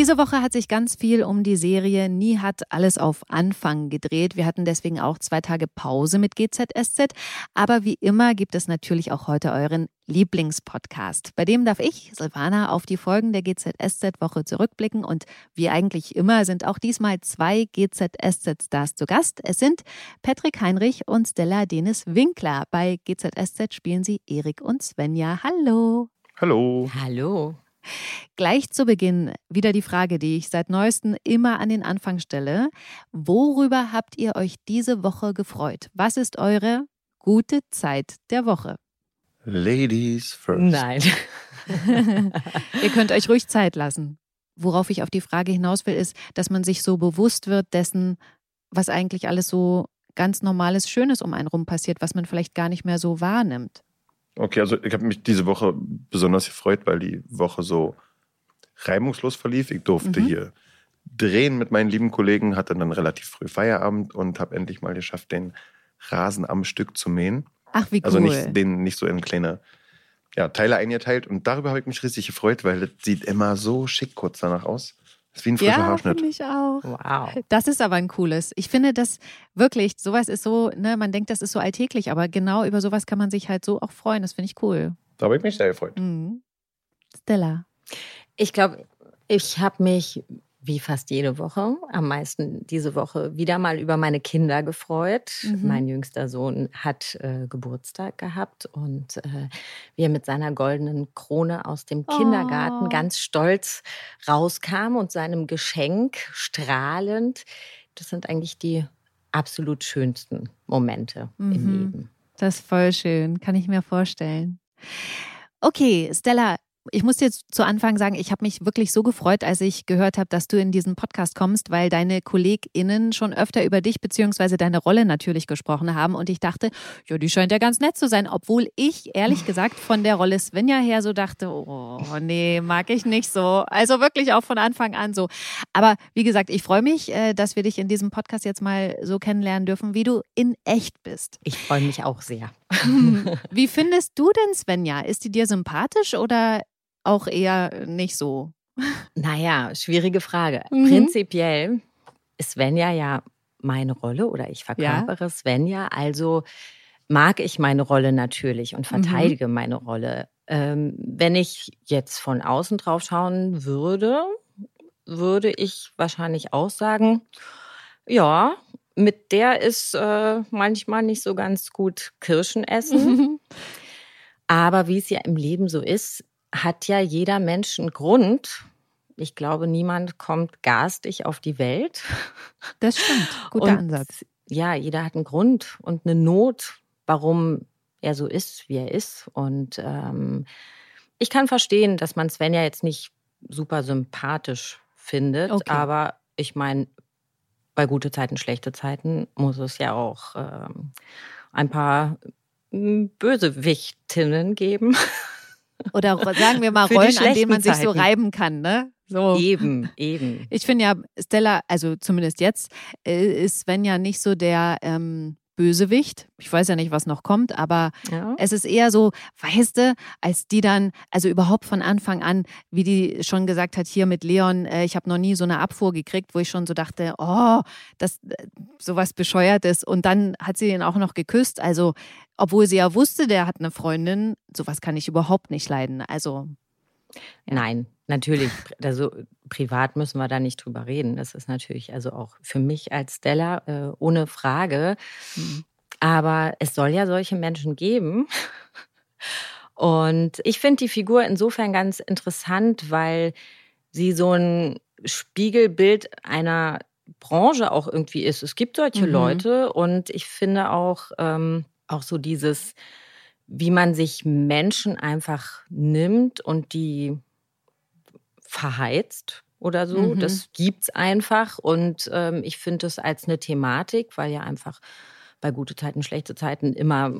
Diese Woche hat sich ganz viel um die Serie Nie hat alles auf Anfang gedreht. Wir hatten deswegen auch zwei Tage Pause mit GZSZ. Aber wie immer gibt es natürlich auch heute euren Lieblingspodcast. Bei dem darf ich, Silvana, auf die Folgen der GZSZ-Woche zurückblicken. Und wie eigentlich immer sind auch diesmal zwei GZSZ-Stars zu Gast. Es sind Patrick Heinrich und Stella Denis Winkler. Bei GZSZ spielen sie Erik und Svenja. Hallo. Hallo. Hallo. Gleich zu Beginn wieder die Frage, die ich seit neuestem immer an den Anfang stelle. Worüber habt ihr euch diese Woche gefreut? Was ist eure gute Zeit der Woche? Ladies first. Nein. ihr könnt euch ruhig Zeit lassen. Worauf ich auf die Frage hinaus will, ist, dass man sich so bewusst wird dessen, was eigentlich alles so ganz normales, Schönes um einen rum passiert, was man vielleicht gar nicht mehr so wahrnimmt. Okay, also ich habe mich diese Woche besonders gefreut, weil die Woche so reibungslos verlief. Ich durfte mhm. hier drehen mit meinen lieben Kollegen, hatte dann relativ früh Feierabend und habe endlich mal geschafft, den Rasen am Stück zu mähen. Ach, wie cool. Also nicht, den nicht so in kleine ja, Teile eingeteilt. Und darüber habe ich mich richtig gefreut, weil das sieht immer so schick kurz danach aus. Das ist wie ein frischer ja, Haarschnitt. finde ich auch. Wow. Das ist aber ein cooles. Ich finde das wirklich, sowas ist so, ne, man denkt, das ist so alltäglich, aber genau über sowas kann man sich halt so auch freuen. Das finde ich cool. Da habe ich mich sehr gefreut. Mhm. Stella. Ich glaube, ich habe mich wie fast jede Woche, am meisten diese Woche wieder mal über meine Kinder gefreut. Mhm. Mein jüngster Sohn hat äh, Geburtstag gehabt und äh, wie er mit seiner goldenen Krone aus dem Kindergarten oh. ganz stolz rauskam und seinem Geschenk strahlend. Das sind eigentlich die absolut schönsten Momente mhm. im Leben. Das ist voll schön, kann ich mir vorstellen. Okay, Stella, ich muss dir zu Anfang sagen, ich habe mich wirklich so gefreut, als ich gehört habe, dass du in diesen Podcast kommst, weil deine KollegInnen schon öfter über dich bzw. deine Rolle natürlich gesprochen haben. Und ich dachte, ja, die scheint ja ganz nett zu sein, obwohl ich ehrlich gesagt von der Rolle Svenja her so dachte, oh nee, mag ich nicht so. Also wirklich auch von Anfang an so. Aber wie gesagt, ich freue mich, äh, dass wir dich in diesem Podcast jetzt mal so kennenlernen dürfen, wie du in echt bist. Ich freue mich auch sehr. Wie findest du denn Svenja? Ist die dir sympathisch oder auch eher nicht so? Naja, schwierige Frage. Mhm. Prinzipiell ist Svenja ja meine Rolle oder ich verkörpere ja. Svenja. Also mag ich meine Rolle natürlich und mhm. verteidige mhm. meine Rolle. Ähm, wenn ich jetzt von außen drauf schauen würde, würde ich wahrscheinlich auch sagen, ja, mit der ist äh, manchmal nicht so ganz gut Kirschen essen. Aber wie es ja im Leben so ist, hat ja jeder Mensch einen Grund. Ich glaube, niemand kommt garstig auf die Welt. Das stimmt. Guter und, Ansatz. Ja, jeder hat einen Grund und eine Not, warum er so ist, wie er ist. Und ähm, ich kann verstehen, dass man Svenja jetzt nicht super sympathisch findet, okay. aber ich meine, bei gute Zeiten, schlechte Zeiten muss es ja auch ähm, ein paar hm, Bösewichtinnen geben. Oder sagen wir mal Rollen, an denen man sich so reiben kann, ne? So. Eben, eben. Ich finde ja, Stella, also zumindest jetzt, äh, ist Sven ja nicht so der ähm, Bösewicht. Ich weiß ja nicht, was noch kommt, aber ja. es ist eher so, weißt du, als die dann, also überhaupt von Anfang an, wie die schon gesagt hat, hier mit Leon, äh, ich habe noch nie so eine Abfuhr gekriegt, wo ich schon so dachte, oh, das äh, sowas bescheuertes. Und dann hat sie ihn auch noch geküsst. Also, obwohl sie ja wusste, der hat eine Freundin, sowas kann ich überhaupt nicht leiden. Also. Ja. Nein, natürlich. Also privat müssen wir da nicht drüber reden. Das ist natürlich also auch für mich als Stella äh, ohne Frage. Mhm. Aber es soll ja solche Menschen geben. Und ich finde die Figur insofern ganz interessant, weil sie so ein Spiegelbild einer Branche auch irgendwie ist. Es gibt solche mhm. Leute und ich finde auch, ähm, auch so dieses, wie man sich Menschen einfach nimmt und die verheizt oder so. Mhm. Das gibt's einfach. Und ähm, ich finde es als eine Thematik, weil ja einfach bei gute Zeiten, schlechte Zeiten immer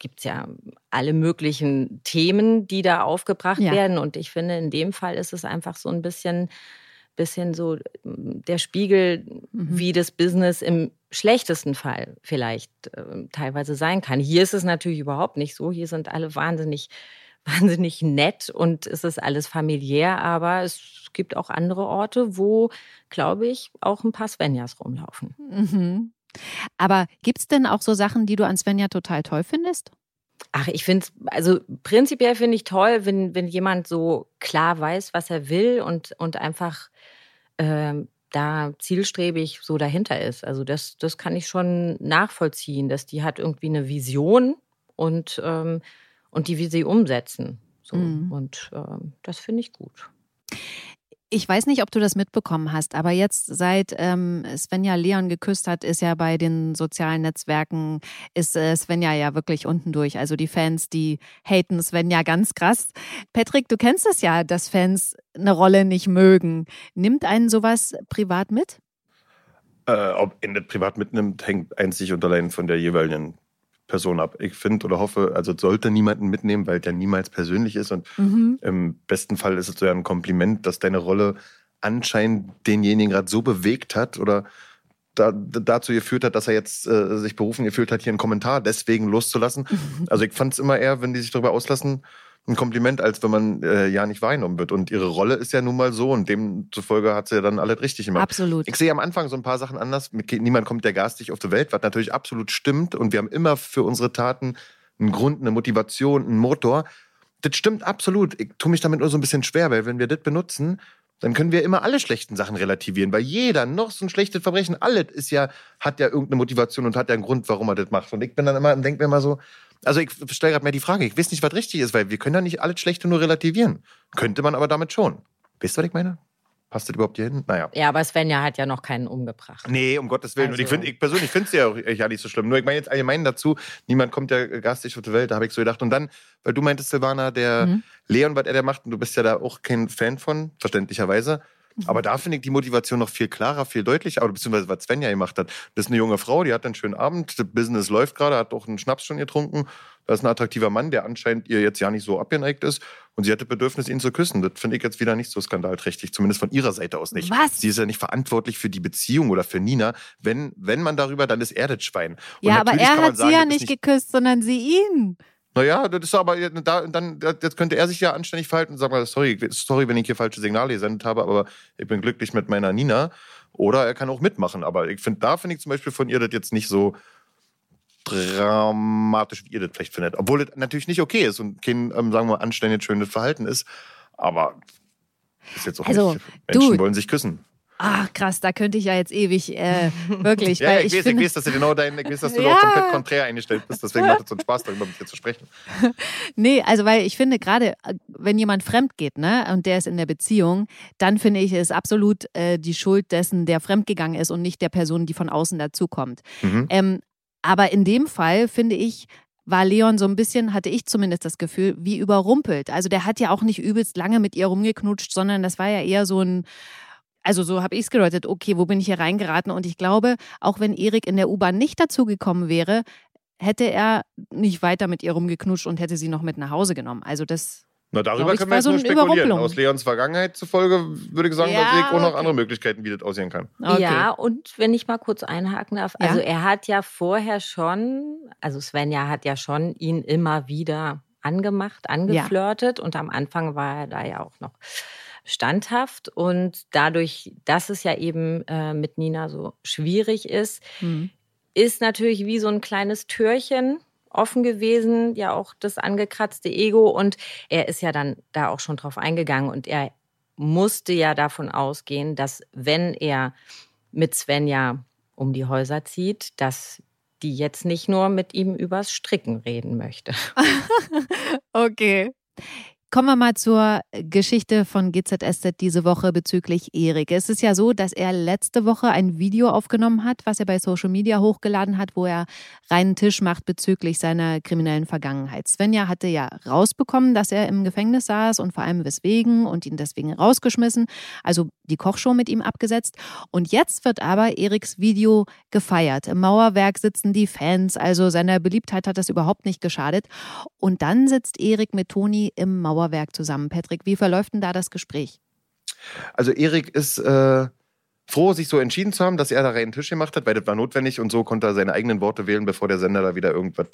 gibt's ja alle möglichen Themen, die da aufgebracht ja. werden. Und ich finde, in dem Fall ist es einfach so ein bisschen bisschen so mm, der Spiegel, mhm. wie das Business im schlechtesten Fall vielleicht äh, teilweise sein kann. Hier ist es natürlich überhaupt nicht so. Hier sind alle wahnsinnig, wahnsinnig nett und es ist alles familiär, aber es gibt auch andere Orte, wo, glaube ich, auch ein paar Svenjas rumlaufen. Mhm. Aber gibt es denn auch so Sachen, die du an Svenja total toll findest? Ach, ich finde es, also prinzipiell finde ich toll, wenn, wenn jemand so klar weiß, was er will und, und einfach ähm, da zielstrebig so dahinter ist. Also das, das kann ich schon nachvollziehen, dass die hat irgendwie eine Vision und, ähm, und die will sie umsetzen. So. Mhm. Und ähm, das finde ich gut. Ich weiß nicht, ob du das mitbekommen hast, aber jetzt seit ähm, Svenja Leon geküsst hat, ist ja bei den sozialen Netzwerken, ist äh, Svenja ja wirklich unten durch. Also die Fans, die haten Svenja ganz krass. Patrick, du kennst es ja, dass Fans eine Rolle nicht mögen. Nimmt einen sowas privat mit? Äh, ob das privat mitnimmt, hängt einzig und allein von der jeweiligen Person ab. Ich finde oder hoffe, also sollte niemanden mitnehmen, weil der niemals persönlich ist. Und mhm. im besten Fall ist es so ja ein Kompliment, dass deine Rolle anscheinend denjenigen gerade so bewegt hat oder da, dazu geführt hat, dass er jetzt äh, sich berufen gefühlt hat, hier einen Kommentar deswegen loszulassen. Mhm. Also ich fand es immer eher, wenn die sich darüber auslassen, ein Kompliment, als wenn man äh, ja nicht wahrgenommen wird. Und ihre Rolle ist ja nun mal so und demzufolge hat sie ja dann alles richtig gemacht. Absolut. Ich sehe am Anfang so ein paar Sachen anders. Niemand kommt der garstig auf die Welt, was natürlich absolut stimmt. Und wir haben immer für unsere Taten einen Grund, eine Motivation, einen Motor. Das stimmt absolut. Ich tue mich damit nur so ein bisschen schwer, weil wenn wir das benutzen, dann können wir immer alle schlechten Sachen relativieren, weil jeder noch so ein schlechtes Verbrechen, alles ist ja, hat ja irgendeine Motivation und hat ja einen Grund, warum er das macht. Und ich bin dann immer denke mir immer so, also ich stelle gerade mir die Frage, ich weiß nicht, was richtig ist, weil wir können ja nicht alles Schlechte nur relativieren. Könnte man aber damit schon. Wisst ihr, was ich meine? Passt das überhaupt hier hin? Naja. Ja, aber Svenja hat ja noch keinen umgebracht. Nee, um Gottes Willen. Also. Und ich, find, ich persönlich finde es ja auch ja nicht so schlimm. Nur ich meine jetzt allgemein dazu, niemand kommt ja garstig auf die Welt, da habe ich so gedacht. Und dann, weil du meintest, Silvana, der mhm. Leon, was er da macht, und du bist ja da auch kein Fan von, verständlicherweise. Aber da finde ich die Motivation noch viel klarer, viel deutlicher, oder beziehungsweise was Svenja gemacht hat. Das ist eine junge Frau, die hat einen schönen Abend, das Business läuft gerade, hat auch einen Schnaps schon getrunken. Da ist ein attraktiver Mann, der anscheinend ihr jetzt ja nicht so abgeneigt ist. Und sie hatte Bedürfnis, ihn zu küssen. Das finde ich jetzt wieder nicht so skandalträchtig, zumindest von ihrer Seite aus nicht. Was? Sie ist ja nicht verantwortlich für die Beziehung oder für Nina. Wenn, wenn man darüber, dann ist er das Schwein. Und ja, aber er hat sagen, sie ja nicht geküsst, sondern sie ihn. Naja, das ist aber da, dann jetzt könnte er sich ja anständig verhalten und sagen, sorry, sorry, wenn ich hier falsche Signale gesendet habe, aber ich bin glücklich mit meiner Nina. Oder er kann auch mitmachen. Aber ich finde, da finde ich zum Beispiel von ihr das jetzt nicht so dramatisch, wie ihr das vielleicht findet. Obwohl das natürlich nicht okay ist und kein, ähm, sagen wir, anständig schönes Verhalten ist. Aber ist jetzt auch also, nicht. Menschen du, wollen sich küssen. Ach krass, da könnte ich ja jetzt ewig, äh, wirklich. ja, ich, ich, weiß, finde, ich weiß, dass du genau dein, ich weiß, dass du ja. komplett konträr eingestellt bist, deswegen macht es so einen Spaß, darüber mit dir zu sprechen. nee, also weil ich finde, gerade äh, wenn jemand fremd geht, ne, und der ist in der Beziehung, dann finde ich, ist absolut äh, die Schuld dessen, der fremdgegangen ist und nicht der Person, die von außen dazukommt. Mhm. Ähm, aber in dem Fall finde ich, war Leon so ein bisschen, hatte ich zumindest das Gefühl, wie überrumpelt. Also der hat ja auch nicht übelst lange mit ihr rumgeknutscht, sondern das war ja eher so ein also so habe ich es gedeutet, okay, wo bin ich hier reingeraten? Und ich glaube, auch wenn Erik in der U-Bahn nicht dazugekommen wäre, hätte er nicht weiter mit ihr rumgeknutscht und hätte sie noch mit nach Hause genommen. Also das. Na, darüber können wir jetzt so nur spekulieren. Aus Leons Vergangenheit zufolge würde ich sagen, ja, da sehe ich auch noch andere Möglichkeiten, wie das aussehen kann. Okay. Ja, und wenn ich mal kurz einhaken darf, ja? also er hat ja vorher schon, also Svenja hat ja schon ihn immer wieder angemacht, angeflirtet ja. und am Anfang war er da ja auch noch standhaft. Und dadurch, dass es ja eben äh, mit Nina so schwierig ist, mhm. ist natürlich wie so ein kleines Türchen offen gewesen, ja auch das angekratzte Ego. Und er ist ja dann da auch schon drauf eingegangen und er musste ja davon ausgehen, dass wenn er mit Svenja um die Häuser zieht, dass die jetzt nicht nur mit ihm übers Stricken reden möchte. okay. Kommen wir mal zur Geschichte von GZSZ diese Woche bezüglich Erik. Es ist ja so, dass er letzte Woche ein Video aufgenommen hat, was er bei Social Media hochgeladen hat, wo er reinen Tisch macht bezüglich seiner kriminellen Vergangenheit. Svenja hatte ja rausbekommen, dass er im Gefängnis saß und vor allem weswegen und ihn deswegen rausgeschmissen, also die Kochshow mit ihm abgesetzt. Und jetzt wird aber Eriks Video gefeiert. Im Mauerwerk sitzen die Fans, also seiner Beliebtheit hat das überhaupt nicht geschadet. Und dann sitzt Erik mit Toni im Mauerwerk zusammen. Patrick, wie verläuft denn da das Gespräch? Also Erik ist äh, froh, sich so entschieden zu haben, dass er da reinen Tisch gemacht hat, weil das war notwendig und so konnte er seine eigenen Worte wählen, bevor der Sender da wieder irgendwas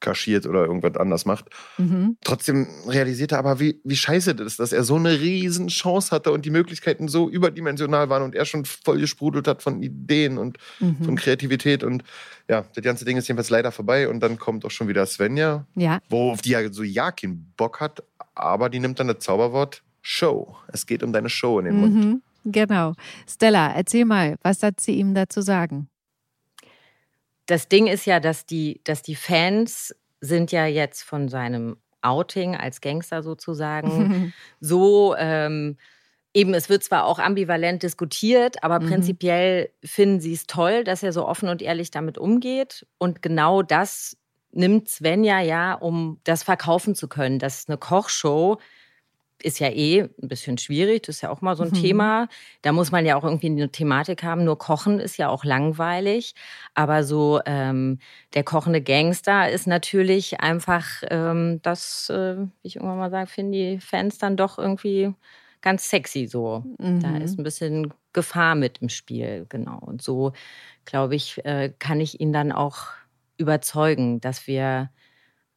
kaschiert oder irgendwas anders macht. Mhm. Trotzdem realisiert er aber, wie, wie scheiße das ist, dass er so eine riesen Chance hatte und die Möglichkeiten so überdimensional waren und er schon voll gesprudelt hat von Ideen und mhm. von Kreativität und ja, das ganze Ding ist jedenfalls leider vorbei und dann kommt auch schon wieder Svenja, ja. wo auf die ja so ja keinen Bock hat, aber die nimmt dann das Zauberwort Show. Es geht um deine Show in den Mund. Mhm. Genau. Stella, erzähl mal, was hat sie ihm dazu sagen? Das Ding ist ja, dass die, dass die Fans sind ja jetzt von seinem Outing als Gangster sozusagen so ähm, eben, es wird zwar auch ambivalent diskutiert, aber mhm. prinzipiell finden sie es toll, dass er so offen und ehrlich damit umgeht. Und genau das nimmt Svenja ja, um das verkaufen zu können. Das ist eine Kochshow ist ja eh ein bisschen schwierig, das ist ja auch mal so ein mhm. Thema. Da muss man ja auch irgendwie eine Thematik haben. Nur Kochen ist ja auch langweilig. Aber so ähm, der kochende Gangster ist natürlich einfach ähm, das, äh, wie ich irgendwann mal sage, finden die Fans dann doch irgendwie ganz sexy so. Mhm. Da ist ein bisschen Gefahr mit im Spiel, genau. Und so, glaube ich, äh, kann ich ihn dann auch überzeugen, dass wir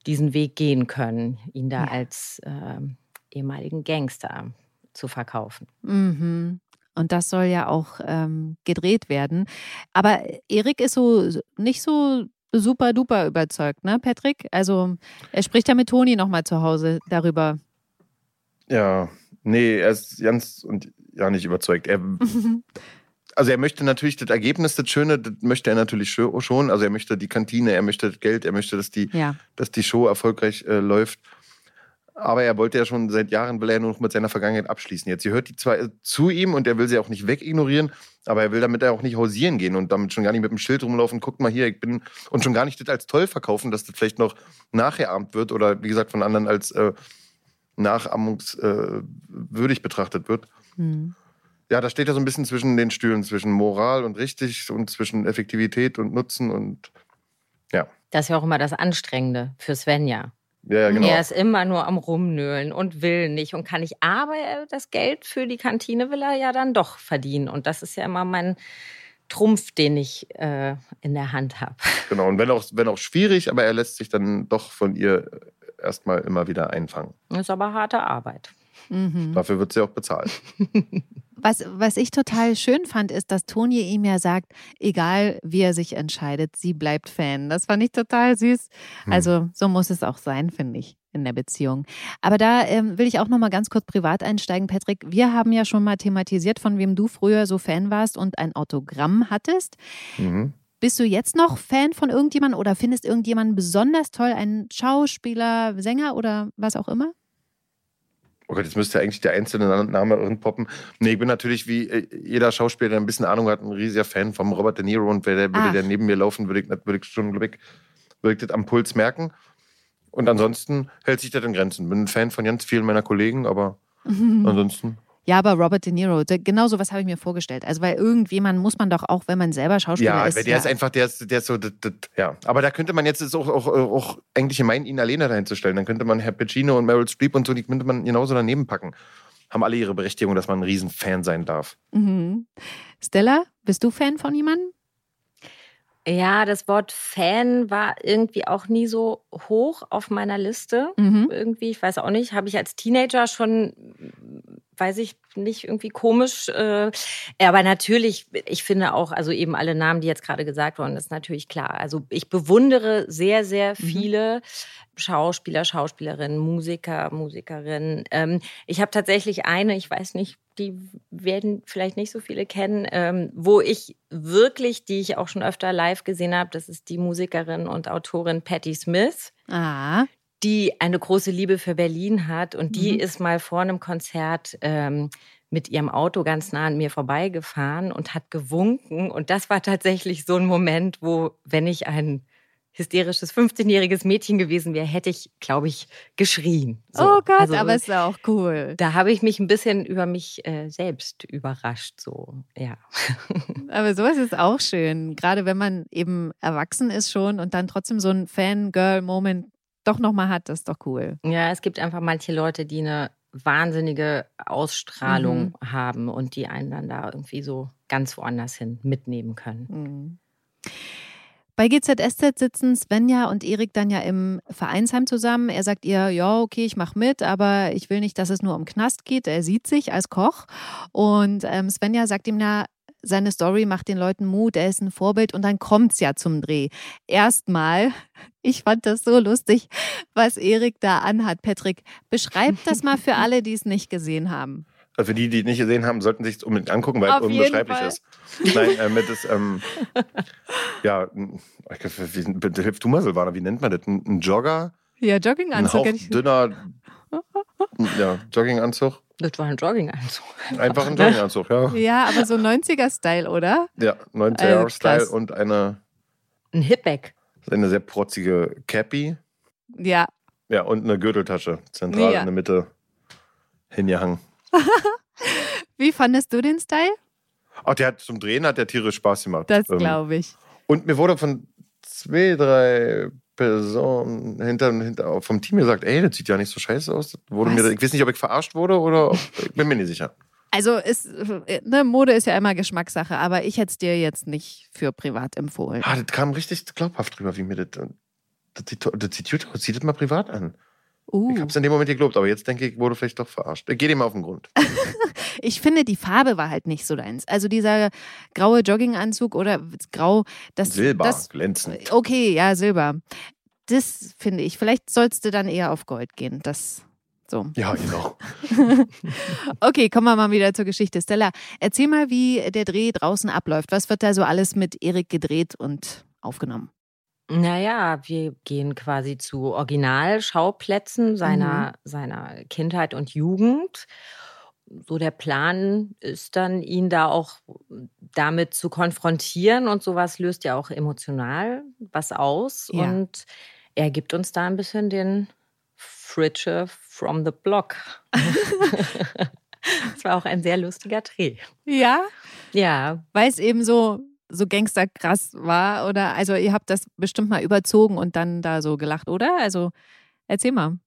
diesen Weg gehen können, ihn da ja. als äh, ehemaligen Gangster zu verkaufen. Mhm. Und das soll ja auch ähm, gedreht werden. Aber Erik ist so nicht so super duper überzeugt, ne, Patrick? Also er spricht ja mit Toni nochmal zu Hause darüber. Ja, nee, er ist ganz und ja nicht überzeugt. Er, also er möchte natürlich das Ergebnis, das Schöne, das möchte er natürlich schon. Also er möchte die Kantine, er möchte das Geld, er möchte, dass die, ja. dass die Show erfolgreich äh, läuft. Aber er wollte ja schon seit Jahren, will er nur noch mit seiner Vergangenheit abschließen. Jetzt, sie hört die zwar zu ihm und er will sie auch nicht wegignorieren, aber er will damit auch nicht hausieren gehen und damit schon gar nicht mit dem Schild rumlaufen, guck mal hier, ich bin, und schon gar nicht das als toll verkaufen, dass das vielleicht noch nachgeahmt wird oder wie gesagt von anderen als äh, nachahmungswürdig äh, betrachtet wird. Mhm. Ja, da steht er so ein bisschen zwischen den Stühlen, zwischen Moral und richtig und zwischen Effektivität und Nutzen und ja. Das ist ja auch immer das Anstrengende für Svenja. Ja, genau. Er ist immer nur am Rumnöhlen und will nicht und kann nicht. Aber das Geld für die Kantine will er ja dann doch verdienen. Und das ist ja immer mein Trumpf, den ich äh, in der Hand habe. Genau, und wenn auch, wenn auch schwierig, aber er lässt sich dann doch von ihr erstmal immer wieder einfangen. Ist aber harte Arbeit. Mhm. Dafür wird sie auch bezahlt. Was, was ich total schön fand, ist, dass Toni ihm ja sagt, egal wie er sich entscheidet, sie bleibt Fan. Das fand ich total süß. Hm. Also so muss es auch sein, finde ich, in der Beziehung. Aber da ähm, will ich auch noch mal ganz kurz privat einsteigen, Patrick. Wir haben ja schon mal thematisiert, von wem du früher so Fan warst und ein Autogramm hattest. Mhm. Bist du jetzt noch Fan von irgendjemandem oder findest irgendjemanden besonders toll, einen Schauspieler, Sänger oder was auch immer? Oh Gott, jetzt müsste eigentlich der einzelne Name poppen. Nee, ich bin natürlich wie äh, jeder Schauspieler, der ein bisschen Ahnung hat, ein riesiger Fan vom Robert De Niro und würde der neben mir laufen, würde ich, würde ich schon, glaube ich, würde ich das am Puls merken. Und ansonsten hält sich das in Grenzen. Bin ein Fan von ganz vielen meiner Kollegen, aber ansonsten ja, aber Robert De Niro, genau so was habe ich mir vorgestellt. Also, weil irgendjemand muss man doch auch, wenn man selber Schauspieler ja, ist. Ja, der ist einfach, der ist, der ist so, das, das, ja. Aber da könnte man jetzt auch, auch, auch eigentlich meinen, ihn alleine dahin zu stellen. Dann könnte man Herr Pacino und Meryl Streep und so, die könnte man genauso daneben packen. Haben alle ihre Berechtigung, dass man ein Riesenfan sein darf. Mhm. Stella, bist du Fan von jemandem? Ja, das Wort Fan war irgendwie auch nie so hoch auf meiner Liste. Mhm. Irgendwie, ich weiß auch nicht, habe ich als Teenager schon weiß ich nicht, irgendwie komisch. Äh, aber natürlich, ich finde auch, also eben alle Namen, die jetzt gerade gesagt wurden, ist natürlich klar. Also ich bewundere sehr, sehr mhm. viele mhm. Schauspieler, Schauspielerinnen, Musiker, Musikerinnen. Ähm, ich habe tatsächlich eine, ich weiß nicht, die werden vielleicht nicht so viele kennen, ähm, wo ich wirklich, die ich auch schon öfter live gesehen habe, das ist die Musikerin und Autorin Patti Smith. Ah die eine große Liebe für Berlin hat und die mhm. ist mal vor einem Konzert ähm, mit ihrem Auto ganz nah an mir vorbeigefahren und hat gewunken. Und das war tatsächlich so ein Moment, wo, wenn ich ein hysterisches 15-jähriges Mädchen gewesen wäre, hätte ich, glaube ich, geschrien. So. Oh Gott, also, aber ist auch cool. Da habe ich mich ein bisschen über mich äh, selbst überrascht, so, ja. Aber sowas ist auch schön, gerade wenn man eben erwachsen ist schon und dann trotzdem so ein Fangirl-Moment doch nochmal hat, das ist doch cool. Ja, es gibt einfach manche Leute, die eine wahnsinnige Ausstrahlung mhm. haben und die einen dann da irgendwie so ganz woanders hin mitnehmen können. Mhm. Bei GZSZ sitzen Svenja und Erik dann ja im Vereinsheim zusammen. Er sagt ihr, ja, okay, ich mache mit, aber ich will nicht, dass es nur um Knast geht. Er sieht sich als Koch. Und ähm, Svenja sagt ihm, na, seine Story macht den Leuten Mut, er ist ein Vorbild und dann kommt es ja zum Dreh. Erstmal, ich fand das so lustig, was Erik da anhat. Patrick, beschreib das mal für alle, die es nicht gesehen haben. Also für die, die es nicht gesehen haben, sollten sich es unbedingt angucken, weil Auf es unbeschreiblich ist. Nein, äh, mit das, ähm, ja, wie, hilf du mal, Silvana, wie nennt man das? Ein, ein Jogger? Ja, Jogginganzug. Ein dünner, ja, Jogginganzug. Das war ein Jogginganzug. Einfach ein Jogginganzug, ja. Ja, aber so 90er-Style, oder? Ja, 90er-Style also, und eine. Ein Hipback. Eine sehr protzige Cappy. Ja. Ja, und eine Gürteltasche. Zentral ja. in der Mitte hingehangen. Wie fandest du den Style? Ach, der hat zum Drehen hat der tierisch Spaß gemacht. Das ähm, glaube ich. Und mir wurde von zwei, drei Personen hinter, hinter, vom Team gesagt, ey, das sieht ja nicht so scheiße aus. Wurde mir, ich weiß nicht, ob ich verarscht wurde oder ob, ich bin mir nicht sicher. Also ist, ne, Mode ist ja immer Geschmackssache, aber ich hätte es dir jetzt nicht für privat empfohlen. Ah, das kam richtig glaubhaft drüber, wie mir das. Das sieht, das sieht gut aus. Zieh das mal privat an. Uh. Ich habe es in dem Moment geglaubt, aber jetzt denke ich, wurde vielleicht doch verarscht. Gehe dem auf den Grund. ich finde, die Farbe war halt nicht so deins. Also dieser graue Jogginganzug oder grau, das. Silber, das, glänzend. Okay, ja, Silber. Das finde ich. Vielleicht sollst du dann eher auf Gold gehen. Das. So. Ja, genau. okay, kommen wir mal wieder zur Geschichte. Stella, erzähl mal, wie der Dreh draußen abläuft. Was wird da so alles mit Erik gedreht und aufgenommen? Naja, wir gehen quasi zu Originalschauplätzen seiner, mhm. seiner Kindheit und Jugend. So der Plan ist dann, ihn da auch damit zu konfrontieren und sowas löst ja auch emotional was aus. Ja. Und er gibt uns da ein bisschen den Fritsche from the Block. Es war auch ein sehr lustiger Dreh. Ja? Ja. Weil es eben so so gangsterkrass war? Oder also ihr habt das bestimmt mal überzogen und dann da so gelacht, oder? Also erzähl mal.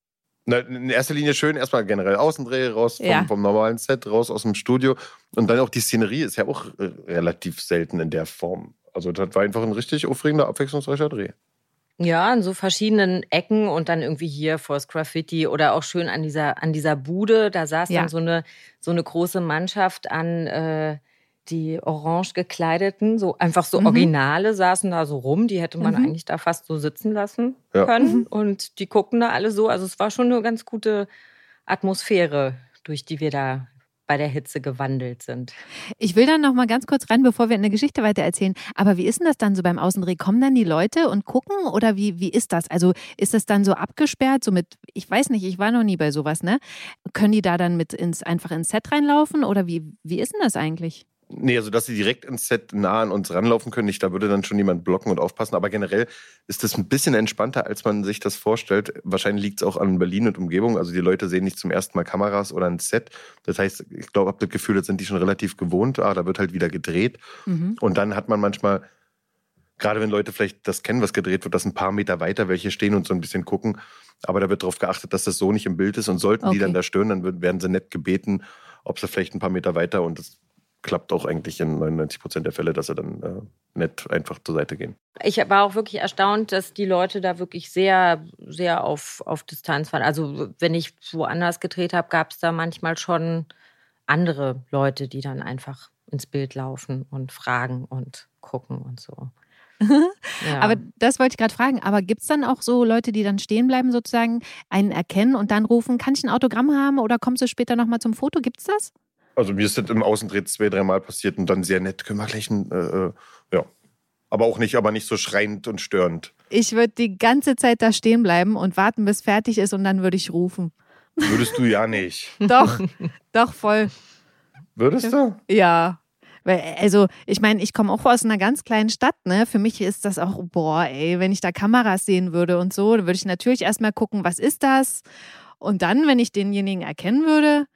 Na, in erster Linie schön, erstmal generell Außendreh, raus vom, ja. vom, normalen Set, raus aus dem Studio. Und dann auch die Szenerie ist ja auch äh, relativ selten in der Form. Also das war einfach ein richtig aufregender, abwechslungsreicher Dreh. Ja, an so verschiedenen Ecken und dann irgendwie hier vor das Graffiti oder auch schön an dieser, an dieser Bude. Da saß ja. dann so eine, so eine große Mannschaft an äh, die orange gekleideten, so einfach so mhm. Originale saßen da so rum. Die hätte man mhm. eigentlich da fast so sitzen lassen ja. können. Mhm. Und die gucken da alle so. Also es war schon eine ganz gute Atmosphäre, durch die wir da bei der Hitze gewandelt sind. Ich will dann noch mal ganz kurz rein, bevor wir eine Geschichte weitererzählen. Aber wie ist denn das dann so beim Außendreh? Kommen dann die Leute und gucken oder wie, wie ist das? Also ist das dann so abgesperrt, so mit, ich weiß nicht, ich war noch nie bei sowas, ne? Können die da dann mit ins, einfach ins Set reinlaufen oder wie, wie ist denn das eigentlich? Nee, also dass sie direkt ins Set nah an uns ranlaufen können, nicht, da würde dann schon jemand blocken und aufpassen. Aber generell ist das ein bisschen entspannter, als man sich das vorstellt. Wahrscheinlich liegt es auch an Berlin und Umgebung. Also die Leute sehen nicht zum ersten Mal Kameras oder ein Set. Das heißt, ich glaube, ab das Gefühl, das sind die schon relativ gewohnt. Ah, da wird halt wieder gedreht. Mhm. Und dann hat man manchmal, gerade wenn Leute vielleicht das kennen, was gedreht wird, dass ein paar Meter weiter welche stehen und so ein bisschen gucken. Aber da wird darauf geachtet, dass das so nicht im Bild ist. Und sollten okay. die dann da stören, dann werden sie nett gebeten, ob sie vielleicht ein paar Meter weiter und das klappt auch eigentlich in 99 Prozent der Fälle, dass sie dann äh, nett einfach zur Seite gehen. Ich war auch wirklich erstaunt, dass die Leute da wirklich sehr, sehr auf, auf Distanz waren. Also wenn ich woanders gedreht habe, gab es da manchmal schon andere Leute, die dann einfach ins Bild laufen und fragen und gucken und so. ja. Aber das wollte ich gerade fragen. Aber gibt es dann auch so Leute, die dann stehen bleiben, sozusagen einen erkennen und dann rufen, kann ich ein Autogramm haben oder kommst du später nochmal zum Foto? Gibt es das? Also mir ist das im Außendreh zwei, dreimal passiert und dann sehr nett. Können wir gleich ein, äh, äh, ja. Aber auch nicht, aber nicht so schreiend und störend. Ich würde die ganze Zeit da stehen bleiben und warten, bis fertig ist und dann würde ich rufen. Würdest du ja nicht. doch, doch, voll. Würdest du? Ja. Weil, also, ich meine, ich komme auch aus einer ganz kleinen Stadt, ne? Für mich ist das auch, boah, ey, wenn ich da Kameras sehen würde und so, dann würde ich natürlich erstmal gucken, was ist das? Und dann, wenn ich denjenigen erkennen würde,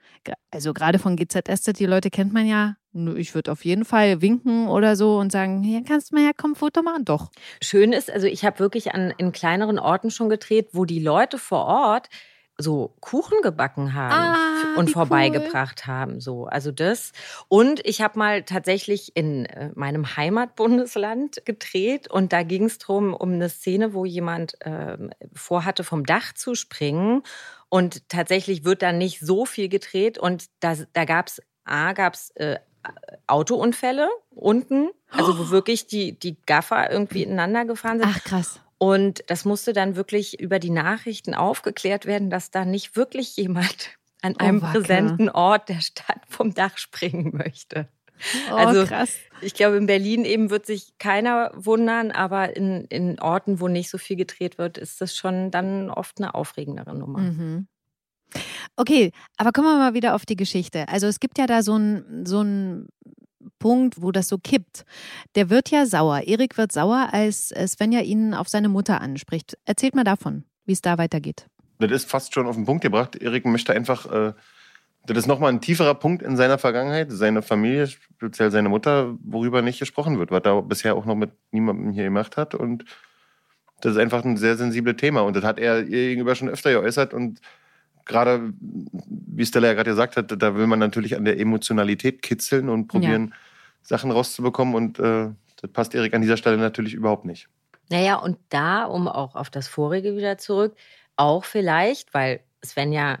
also gerade von GZSZ, die Leute kennt man ja, ich würde auf jeden Fall winken oder so und sagen, hier kannst du mal herkommen, Foto machen, doch. Schön ist, also ich habe wirklich an, in kleineren Orten schon gedreht, wo die Leute vor Ort so Kuchen gebacken haben Ah, und vorbeigebracht haben. So, also das. Und ich habe mal tatsächlich in äh, meinem Heimatbundesland gedreht und da ging es drum um eine Szene, wo jemand ähm, vorhatte, vom Dach zu springen. Und tatsächlich wird da nicht so viel gedreht. Und da, da gab es, A, gab es äh, Autounfälle unten, also wo wirklich die, die Gaffer irgendwie ineinander gefahren sind. Ach, krass. Und das musste dann wirklich über die Nachrichten aufgeklärt werden, dass da nicht wirklich jemand an Oh, einem Wacke. präsenten Ort der Stadt vom Dach springen möchte. Oh, Also, krass. Ich glaube, in Berlin eben wird sich keiner wundern, aber in, in Orten, wo nicht so viel gedreht wird, ist das schon dann oft eine aufregendere Nummer. Mhm. Okay, aber kommen wir mal wieder auf die Geschichte. Also es gibt ja da so einen so Punkt, wo das so kippt. Der wird ja sauer. Erik wird sauer, als Svenja ihn auf seine Mutter anspricht. Erzählt mal davon, wie es da weitergeht. Das ist fast schon auf den Punkt gebracht. Erik möchte einfach, äh, das ist nochmal ein tieferer Punkt in seiner Vergangenheit, seine Familie, speziell seine Mutter, worüber nicht gesprochen wird, was er bisher auch noch mit niemandem hier gemacht hat. Und das ist einfach ein sehr sensibles Thema. Und das hat er ihr gegenüber schon öfter geäußert. Und gerade, wie Stella ja gerade gesagt hat, da will man natürlich an der Emotionalität kitzeln und probieren, Sachen rauszubekommen. Und äh, das passt Erik an dieser Stelle natürlich überhaupt nicht. Naja, und da, um auch auf das vorige wieder zurück, auch vielleicht, weil Sven ja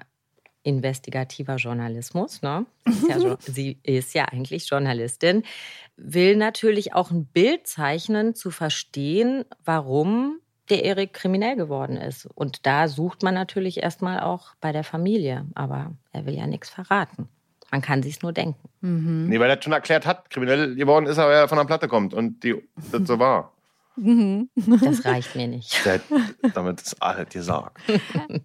investigativer Journalismus, ne? Ist ja, jo- sie ist ja eigentlich Journalistin, will natürlich auch ein Bild zeichnen, zu verstehen, warum der Erik kriminell geworden ist. Und da sucht man natürlich erstmal auch bei der Familie, aber er will ja nichts verraten. Man kann sich's nur denken. Mhm. Nee, weil er schon erklärt hat, kriminell geworden ist, aber er von der Platte kommt. Und die, das so war. Mhm. Das reicht mir nicht. Der, damit ist alles gesagt.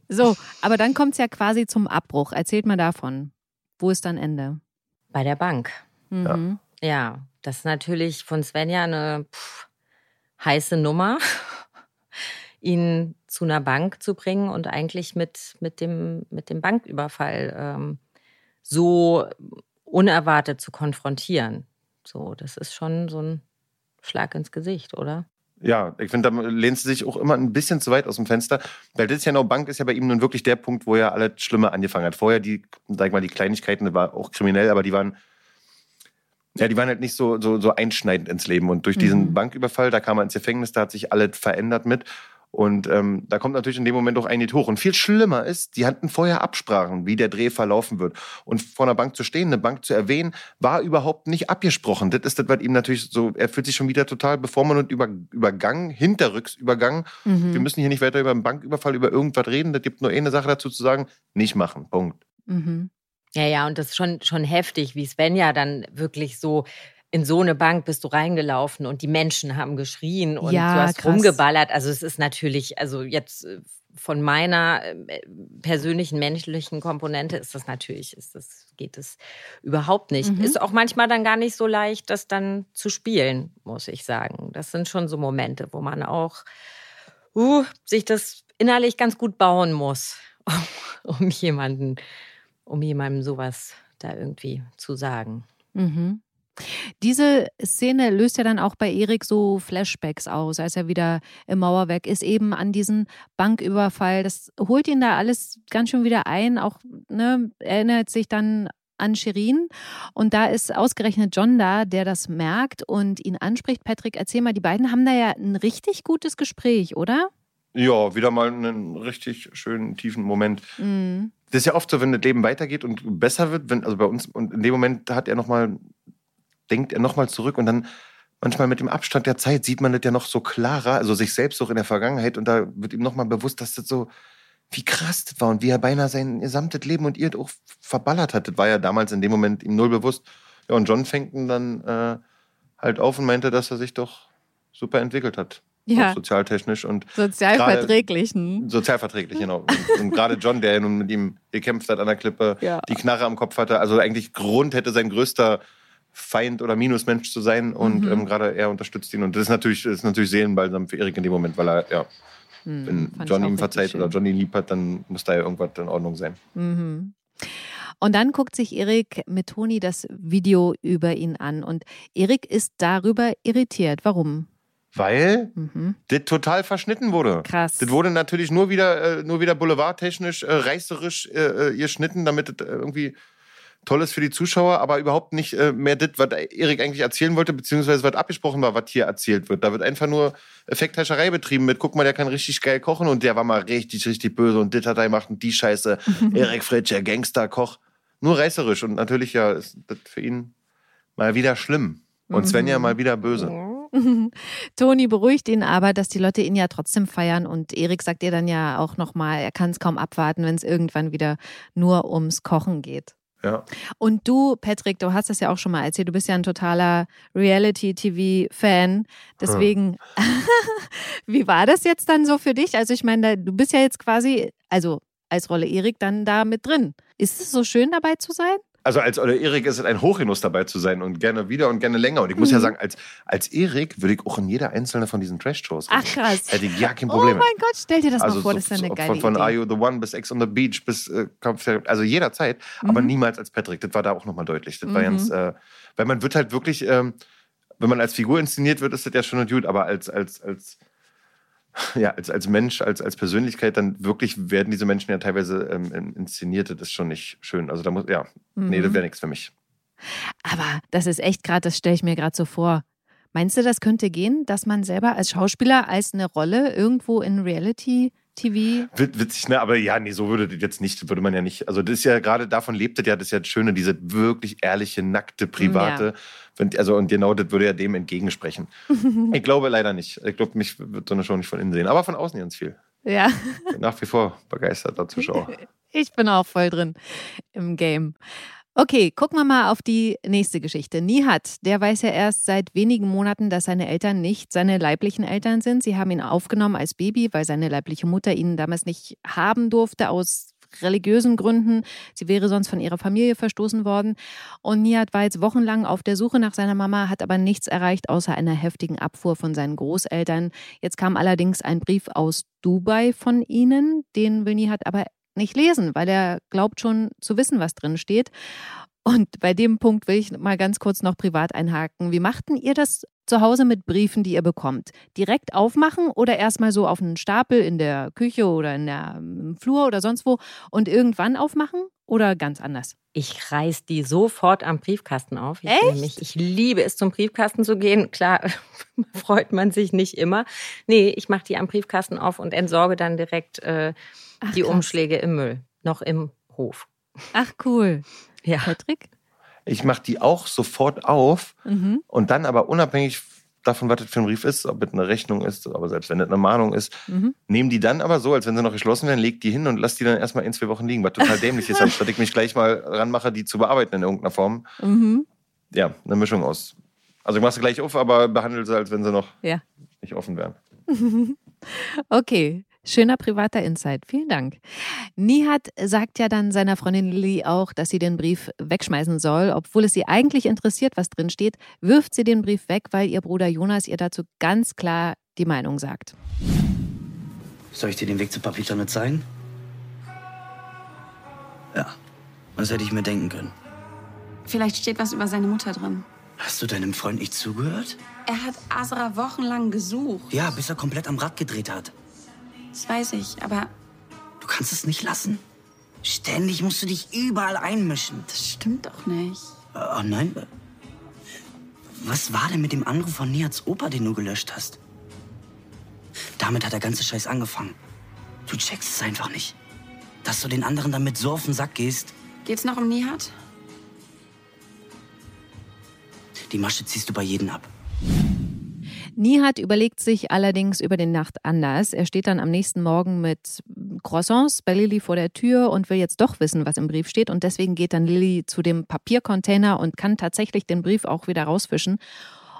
So, aber dann kommt es ja quasi zum Abbruch. Erzählt mal davon. Wo ist dann Ende? Bei der Bank. Mhm. Ja, das ist natürlich von Svenja eine pff, heiße Nummer, ihn zu einer Bank zu bringen und eigentlich mit, mit, dem, mit dem Banküberfall ähm, so unerwartet zu konfrontieren. So, das ist schon so ein Schlag ins Gesicht, oder? Ja, ich finde, da lehnt sie sich auch immer ein bisschen zu weit aus dem Fenster. Weil das ist ja noch, Bank ist ja bei ihm nun wirklich der Punkt, wo er alles Schlimme angefangen hat. Vorher die, sag ich mal, die Kleinigkeiten, das war auch kriminell, aber die waren, ja, die waren halt nicht so, so, so einschneidend ins Leben. Und durch diesen Mhm. Banküberfall, da kam er ins Gefängnis, da hat sich alles verändert mit. Und ähm, da kommt natürlich in dem Moment auch einiges hoch. Und viel schlimmer ist, die hatten vorher Absprachen, wie der Dreh verlaufen wird. Und vor einer Bank zu stehen, eine Bank zu erwähnen, war überhaupt nicht abgesprochen. Das ist das, was ihm natürlich so, er fühlt sich schon wieder total bevormundet über, übergangen, hinterrücks übergangen. Mhm. Wir müssen hier nicht weiter über einen Banküberfall, über irgendwas reden. Das gibt nur eine Sache dazu zu sagen, nicht machen. Punkt. Mhm. Ja, ja, und das ist schon, schon heftig, wie Svenja dann wirklich so in so eine Bank bist du reingelaufen und die Menschen haben geschrien und Ja, du hast krass. rumgeballert. Also es ist natürlich, also jetzt äh, von meiner äh, persönlichen menschlichen Komponente ist das natürlich, ist das, geht es überhaupt nicht. Mhm. Ist auch manchmal dann gar nicht so leicht, das dann zu spielen, muss ich sagen. Das sind schon so Momente, wo man auch uh, sich das innerlich ganz gut bauen muss, um, um jemanden, um jemandem sowas da irgendwie zu sagen. Mhm. Diese Szene löst ja dann auch bei Erik so Flashbacks aus, als er wieder im Mauerwerk ist, eben an diesen Banküberfall. Das holt ihn da alles ganz schön wieder ein. Auch ne, erinnert sich dann an Shirin. Und da ist ausgerechnet John da, der das merkt und ihn anspricht. Patrick, erzähl mal, die beiden haben da ja ein richtig gutes Gespräch, oder? Ja, wieder mal einen richtig schönen, tiefen Moment. Mhm. Das ist ja oft so, wenn das Leben weitergeht und besser wird, wenn, also bei uns, und in dem Moment hat er nochmal, denkt er nochmal zurück und dann manchmal mit dem Abstand der Zeit sieht man das ja noch so klarer, also sich selbst auch in der Vergangenheit und da wird ihm nochmal bewusst, dass das so, wie krass das war und wie er beinahe sein gesamtes Leben und ihr auch verballert hat. Das war ja damals in dem Moment ihm null bewusst. Ja, und John fängt ihn dann äh, halt auf und meinte, dass er sich doch super entwickelt hat. Ja. Sozialtechnisch und Sozialverträglichen. Sozialverträglich, genau. Und, und gerade John, der ja nun mit ihm gekämpft hat an der Klippe, Ja. die Knarre am Kopf hatte, also eigentlich Grund hätte sein größter Feind oder Minusmensch zu sein und Mhm. ähm, gerade er unterstützt ihn und das ist natürlich, das ist natürlich Seelenbalsam für Erik in dem Moment, weil er, ja, Mhm, wenn fand ich John auch ihm verzeiht schön. oder John ihn lieb hat, dann muss da ja irgendwas in Ordnung sein. Mhm. Und dann guckt sich Erik mit Toni das Video über ihn an und Erik ist darüber irritiert. Warum? Weil mhm. das total verschnitten wurde. Krass. Das wurde natürlich nur wieder, äh, nur wieder boulevardtechnisch, äh, reißerisch äh, äh geschnitten, damit das irgendwie toll ist für die Zuschauer, aber überhaupt nicht äh, mehr das, was Erik eigentlich erzählen wollte, beziehungsweise was abgesprochen war, was hier erzählt wird. Da wird einfach nur Effekthascherei betrieben mit, guck mal, der kann richtig geil kochen und der war mal richtig, richtig böse und das hat er gemacht und die Scheiße. Erik Fritsch, der Gangster-Koch. Nur reißerisch und natürlich ja ist das für ihn mal wieder schlimm. Und Svenja mal wieder böse. Toni beruhigt ihn aber, dass die Leute ihn ja trotzdem feiern und Erik sagt ihr dann ja auch nochmal, er kann es kaum abwarten, wenn es irgendwann wieder nur ums Kochen geht. Ja. Und du, Patrick, du hast das ja auch schon mal erzählt, du bist ja ein totaler Reality-TV-Fan. Deswegen, hm. wie war das jetzt dann so für dich? Also ich meine, du bist ja jetzt quasi, also als Rolle Erik dann da mit drin. Ist es so schön dabei zu sein? Also als oder Erik ist es ein Hochgenuss dabei zu sein und gerne wieder und gerne länger. Und ich muss mhm. ja sagen, als, als Erik würde ich auch in jeder einzelne von diesen Trash-Shows. Ach krass. Hätte ich ja kein Problem. Oh mein Gott, stell dir das also mal vor, so, das ist eine so, geile von, von Idee. Are You the One bis Ex on the Beach bis äh, also jederzeit, mhm. aber niemals als Patrick. Das war da auch nochmal deutlich. Das mhm. war ganz, äh, weil man wird halt wirklich, ähm, wenn man als Figur inszeniert wird, ist das ja schon gut, aber als, als, als ja, als, als Mensch, als, als Persönlichkeit, dann wirklich werden diese Menschen ja teilweise ähm, inszeniert. Das ist schon nicht schön. Also da muss, ja, mhm. nee, das wäre nichts für mich. Aber das ist echt gerade, das stelle ich mir gerade so vor. Meinst du, das könnte gehen, dass man selber als Schauspieler als eine Rolle irgendwo in Reality TV. Witzig, ne? Aber ja, nee, so würde das jetzt nicht, würde man ja nicht. Also, das ist ja gerade davon lebt das ja, das ist ja das Schöne, diese wirklich ehrliche, nackte, private. Ja. Also, und genau das würde ja dem entgegensprechen. ich glaube leider nicht. Ich glaube, mich wird so eine Show nicht von innen sehen, aber von außen ganz viel. Ja. Nach wie vor begeisterter Zuschauer. Ich bin auch voll drin im Game. Okay, gucken wir mal auf die nächste Geschichte. Nihat, der weiß ja erst seit wenigen Monaten, dass seine Eltern nicht seine leiblichen Eltern sind. Sie haben ihn aufgenommen als Baby, weil seine leibliche Mutter ihn damals nicht haben durfte aus religiösen Gründen. Sie wäre sonst von ihrer Familie verstoßen worden. Und Nihat war jetzt wochenlang auf der Suche nach seiner Mama, hat aber nichts erreicht, außer einer heftigen Abfuhr von seinen Großeltern. Jetzt kam allerdings ein Brief aus Dubai von ihnen. Den will Nihat aber nicht lesen, weil er glaubt schon zu wissen, was drin steht. Und bei dem Punkt will ich mal ganz kurz noch privat einhaken. Wie machten ihr das zu Hause mit Briefen, die ihr bekommt? Direkt aufmachen oder erstmal so auf einen Stapel in der Küche oder in der im Flur oder sonst wo und irgendwann aufmachen oder ganz anders? Ich reiß die sofort am Briefkasten auf. Ich, Echt? Nämlich, ich liebe es, zum Briefkasten zu gehen. Klar, freut man sich nicht immer. Nee, ich mache die am Briefkasten auf und entsorge dann direkt äh, Ach, die krass. Umschläge im Müll, noch im Hof. Ach cool. Ja. Patrick? Ich mache die auch sofort auf mhm. und dann aber unabhängig davon, was das für ein Brief ist, ob es eine Rechnung ist, aber selbst wenn das eine Mahnung ist, mhm. nehmen die dann aber so, als wenn sie noch geschlossen wären, legt die hin und lass die dann erstmal in zwei Wochen liegen, was total dämlich ist, anstatt ich mich gleich mal ranmache, die zu bearbeiten in irgendeiner Form. Mhm. Ja, eine Mischung aus. Also ich mache sie gleich auf, aber behandle sie, als wenn sie noch ja. nicht offen wären. okay, Schöner privater Insight. Vielen Dank. Nihat sagt ja dann seiner Freundin Lilly auch, dass sie den Brief wegschmeißen soll. Obwohl es sie eigentlich interessiert, was drin steht, wirft sie den Brief weg, weil ihr Bruder Jonas ihr dazu ganz klar die Meinung sagt. Soll ich dir den Weg zur Papiertonne zeigen? Ja, das hätte ich mir denken können. Vielleicht steht was über seine Mutter drin. Hast du deinem Freund nicht zugehört? Er hat Asra wochenlang gesucht. Ja, bis er komplett am Rad gedreht hat. Das weiß ich, aber. Du kannst es nicht lassen. Ständig musst du dich überall einmischen. Das stimmt doch nicht. Oh nein. Was war denn mit dem Anruf von Niats Opa, den du gelöscht hast? Damit hat der ganze Scheiß angefangen. Du checkst es einfach nicht. Dass du den anderen damit so auf den Sack gehst. Geht's noch um Nihat? Die Masche ziehst du bei jedem ab. Nihat überlegt sich allerdings über den Nacht anders. Er steht dann am nächsten Morgen mit Croissants bei Lilly vor der Tür und will jetzt doch wissen, was im Brief steht. Und deswegen geht dann Lilly zu dem Papiercontainer und kann tatsächlich den Brief auch wieder rausfischen.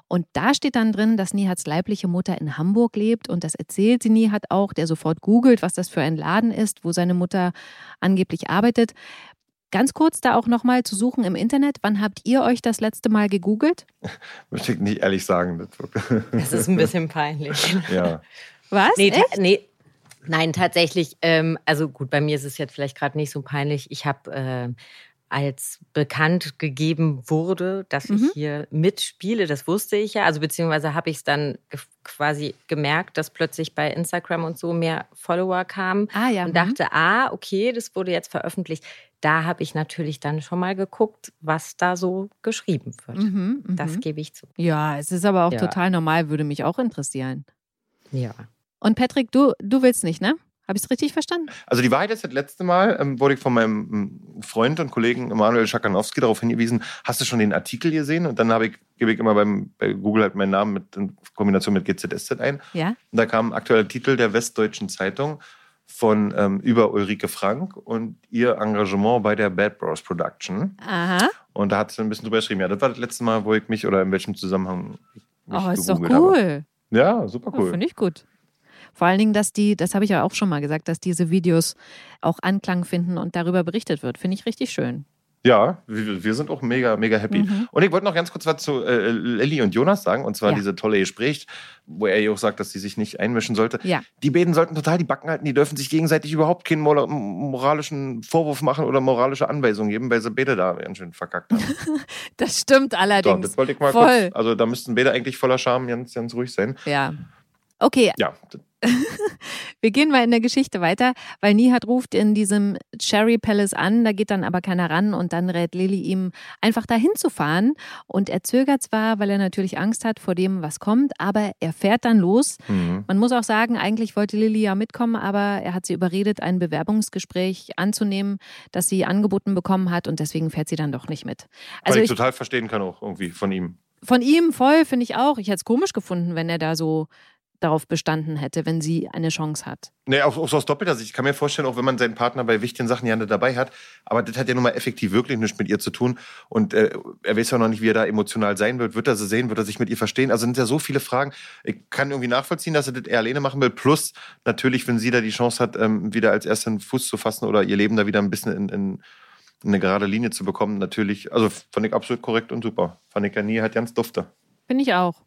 Und da steht dann drin, dass Nihats leibliche Mutter in Hamburg lebt und das erzählt sie Nihat auch, der sofort googelt, was das für ein Laden ist, wo seine Mutter angeblich arbeitet. Ganz kurz da auch nochmal zu suchen im Internet. Wann habt ihr euch das letzte Mal gegoogelt? Möchte ich nicht ehrlich sagen. Das ist ein bisschen peinlich. ja. Was? Nee, nee, nein, tatsächlich. Ähm, also gut, bei mir ist es jetzt vielleicht gerade nicht so peinlich. Ich habe äh, als bekannt gegeben wurde, dass Mhm. ich hier mitspiele. Das wusste ich ja. Also beziehungsweise habe ich es dann quasi gemerkt, dass plötzlich bei Instagram und so mehr Follower kamen Ah ja. und mhm. dachte, ah, okay, das wurde jetzt veröffentlicht. Da habe ich natürlich dann schon mal geguckt, was da so geschrieben wird. Mhm, mhm. Das gebe ich zu. ja, es ist aber auch Ja. total normal, würde mich auch interessieren. Ja. Und Patrick, du, du willst nicht, ne? Habe ich es richtig verstanden? Also die Wahrheit ist, das letzte Mal ähm, wurde ich von meinem Freund und Kollegen Emanuel Schakanowski darauf hingewiesen, hast du schon den Artikel gesehen? Und dann habe ich, gebe ich immer beim, bei Google halt meinen Namen mit, in Kombination mit GZSZ ein. Ja. Und da kam ein aktueller Titel der Westdeutschen Zeitung von ähm, über Ulrike Frank und ihr Engagement bei der Bad Bros Production. Aha. Und da hat sie ein bisschen drüber geschrieben. Ja, das war das letzte Mal, wo ich mich oder in welchem Zusammenhang ich mich Oh, ist doch gegoogelt habe. cool. Ja, super Oh, cool. Finde ich gut. Vor allen Dingen, dass die, das habe ich ja auch schon mal gesagt, dass diese Videos auch Anklang finden und darüber berichtet wird. Finde ich richtig schön. Ja, wir, wir sind auch mega, mega happy. Mhm. Und ich wollte noch ganz kurz was zu äh, Lilly und Jonas sagen, und zwar Ja. diese tolle Gespräch, wo er ja auch sagt, dass sie sich nicht einmischen sollte. Ja. Die beiden sollten total die Backen halten, die dürfen sich gegenseitig überhaupt keinen mora- moralischen Vorwurf machen oder moralische Anweisungen geben, weil sie beide da ganz schön verkackt haben. Das stimmt So, allerdings. das wollte ich mal Voll. kurz. Also da müssten beide eigentlich voller Scham ganz, ganz ruhig sein. Ja. Okay, Ja, wir gehen mal in der Geschichte weiter, weil Nihat ruft in diesem Cherry Palace an, da geht dann aber keiner ran und dann rät Lilly ihm einfach dahin zu fahren und er zögert zwar, weil er natürlich Angst hat vor dem, was kommt, aber er fährt dann los. mhm. Man muss auch sagen, eigentlich wollte Lilly ja mitkommen, aber er hat sie überredet, ein Bewerbungsgespräch anzunehmen, das sie angeboten bekommen hat und deswegen fährt sie dann doch nicht mit. Weil Also ich ich, total verstehen kann auch irgendwie von ihm. von ihm voll finde ich auch. Ich hätte es komisch gefunden, wenn er da so darauf bestanden hätte, wenn sie eine Chance hat. Nee, auch, auch so aus doppelter Sicht. Ich kann mir vorstellen, auch wenn man seinen Partner bei wichtigen Sachen ja nicht dabei hat, aber das hat ja nun mal effektiv wirklich nichts mit ihr zu tun. Und äh, er weiß ja noch nicht, wie er da emotional sein wird. Wird er sie sehen? Wird er sich mit ihr verstehen? Also sind ja so viele Fragen. Ich kann irgendwie nachvollziehen, dass er das eher alleine machen will. Plus natürlich, wenn sie da die Chance hat, ähm, wieder als ersten Fuß zu fassen oder ihr Leben da wieder ein bisschen in, in, in eine gerade Linie zu bekommen, natürlich, also fand ich absolut korrekt und super. Fand ich ja nie halt ganz dufte. Finde ich auch.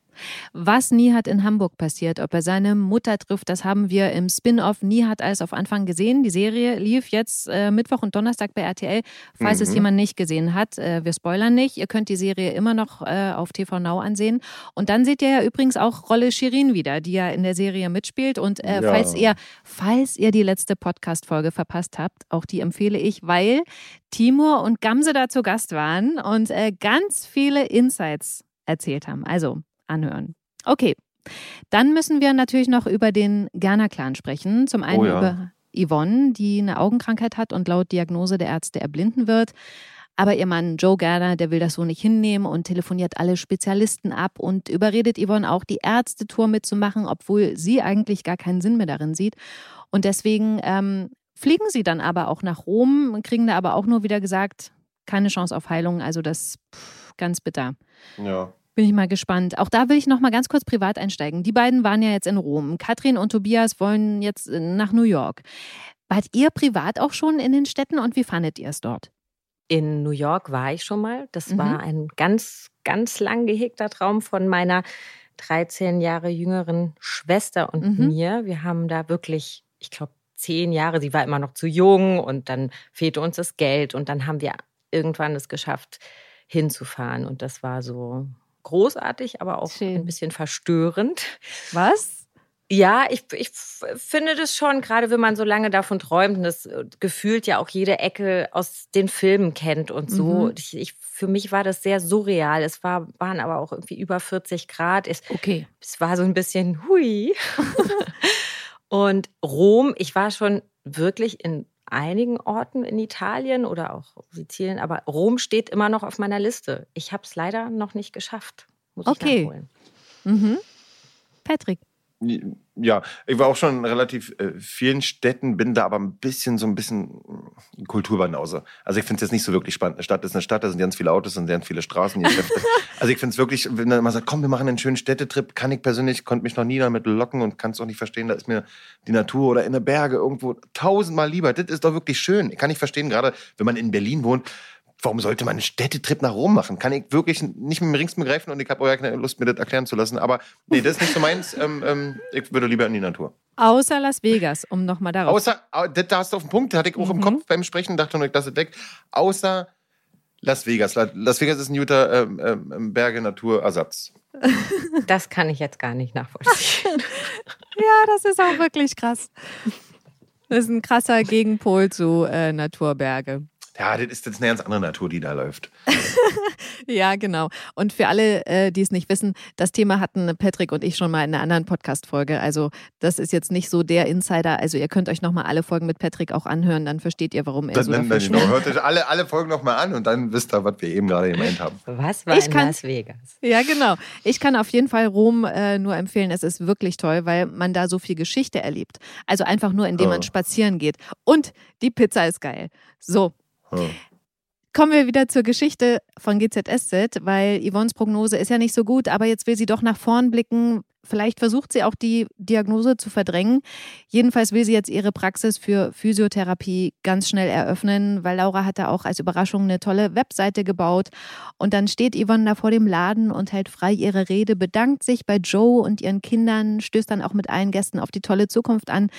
Was Nihat in Hamburg passiert, ob er seine Mutter trifft, das haben wir im Spin-off Nihat alles auf Anfang gesehen. Die Serie lief jetzt äh, Mittwoch und Donnerstag bei RTL. Falls es Mhm. jemand nicht gesehen hat, äh, wir spoilern nicht. Ihr könnt die Serie immer noch äh, auf TV Now ansehen. Und dann seht ihr ja übrigens auch Rolle Shirin wieder, die ja in der Serie mitspielt. Und äh, Ja. falls ihr, falls ihr die letzte Podcast-Folge verpasst habt, auch die empfehle ich, weil Timur und Gamse da zu Gast waren und äh, ganz viele Insights erzählt haben. Also anhören. Okay, dann müssen wir natürlich noch über den Gerner-Clan sprechen. Zum einen Oh ja. über Yvonne, die eine Augenkrankheit hat und laut Diagnose der Ärzte erblinden wird. Aber ihr Mann Joe Gerner, der will das so nicht hinnehmen und telefoniert alle Spezialisten ab und überredet Yvonne auch, die Ärztetour mitzumachen, obwohl sie eigentlich gar keinen Sinn mehr darin sieht. Und deswegen ähm, fliegen sie dann aber auch nach Rom, kriegen da aber auch nur wieder gesagt, keine Chance auf Heilung. Also das pff, ganz bitter. Ja. Bin ich mal gespannt. Auch da will ich noch mal ganz kurz privat einsteigen. Die beiden waren ja jetzt in Rom. Katrin und Tobias wollen jetzt äh, nach New York. Wart ihr privat auch schon in den Städten und wie fandet ihr es dort? In New York war ich schon mal. Das Mhm. war ein ganz, ganz lang gehegter Traum von meiner 13 Jahre jüngeren Schwester und Mhm. mir. Wir haben da wirklich, ich glaube, zehn Jahre, sie war immer noch zu jung und dann fehlte uns das Geld und dann haben wir irgendwann es geschafft, hinzufahren. Und das war so großartig, aber auch Schön. ein bisschen verstörend. Was? Ja, ich, ich finde das schon, gerade wenn man so lange davon träumt und das äh, gefühlt ja auch jede Ecke aus den Filmen kennt und so. Mhm. Ich, ich, für mich war das sehr surreal. Es war, waren aber auch irgendwie über 40 Grad. Es, Okay. es war so ein bisschen hui. und Rom, ich war schon wirklich in einigen Orten in Italien oder auch Sizilien, aber Rom steht immer noch auf meiner Liste. Ich habe es leider noch nicht geschafft. Muss Okay. ich nachholen. Mhm. Patrick. Ja, ich war auch schon in relativ äh, vielen Städten, bin da aber ein bisschen so ein bisschen Kulturbanause. Also ich finde es jetzt nicht so wirklich spannend. Eine Stadt ist eine Stadt, da sind ganz viele Autos und ganz viele Straßen. Also ich finde es wirklich, wenn man sagt, komm, wir machen einen schönen Städtetrip, kann ich persönlich, konnte mich noch nie damit locken und kann es auch nicht verstehen, da ist mir die Natur oder in den Berge irgendwo tausendmal lieber. Das ist doch wirklich schön. Ich kann nicht verstehen, gerade wenn man in Berlin wohnt, Warum sollte man einen Städtetrip nach Rom machen? Kann ich wirklich nicht mit dem Rings begreifen und ich habe auch keine Lust, mir das erklären zu lassen. Aber nee, das ist nicht so meins. Ähm, ähm, ich würde lieber in die Natur. Außer Las Vegas, um nochmal darauf. Außer, au- das da hast du auf den Punkt, das hatte ich auch im Mhm. Kopf beim Sprechen, dachte nur, ich lasse es weg. Außer Las Vegas. Las Vegas ist ein guter ähm, ähm, Berge-Natur-Ersatz. Das kann ich jetzt gar nicht nachvollziehen. ja, das ist auch wirklich krass. Das ist ein krasser Gegenpol zu äh, Naturberge. Ja, das ist jetzt eine ganz andere Natur, die da läuft. ja, genau. Und für alle, äh, die es nicht wissen, das Thema hatten Patrick und ich schon mal in einer anderen Podcast-Folge. Also, das ist jetzt nicht so der Insider. Also, ihr könnt euch nochmal alle Folgen mit Patrick auch anhören, dann versteht ihr, warum er das, so dann, dafür genau. Hört euch alle, alle Folgen nochmal an und dann wisst ihr, was wir eben gerade gemeint haben. Was war ich in kann, Las Vegas? Ja, genau. Ich kann auf jeden Fall Rom äh, nur empfehlen. Es ist wirklich toll, weil man da so viel Geschichte erlebt. Also einfach nur, indem oh. man spazieren geht. Und die Pizza ist geil. So, Kommen wir wieder zur Geschichte von GZSZ, weil Yvonnes Prognose ist ja nicht so gut, aber jetzt will sie doch nach vorn blicken. Vielleicht versucht sie auch die Diagnose zu verdrängen. Jedenfalls will sie jetzt ihre Praxis für Physiotherapie ganz schnell eröffnen, weil Laura hat da auch als Überraschung eine tolle Webseite gebaut. Und dann steht Yvonne da vor dem Laden und hält frei ihre Rede, bedankt sich bei Joe und ihren Kindern, stößt dann auch mit allen Gästen auf die tolle Zukunft an.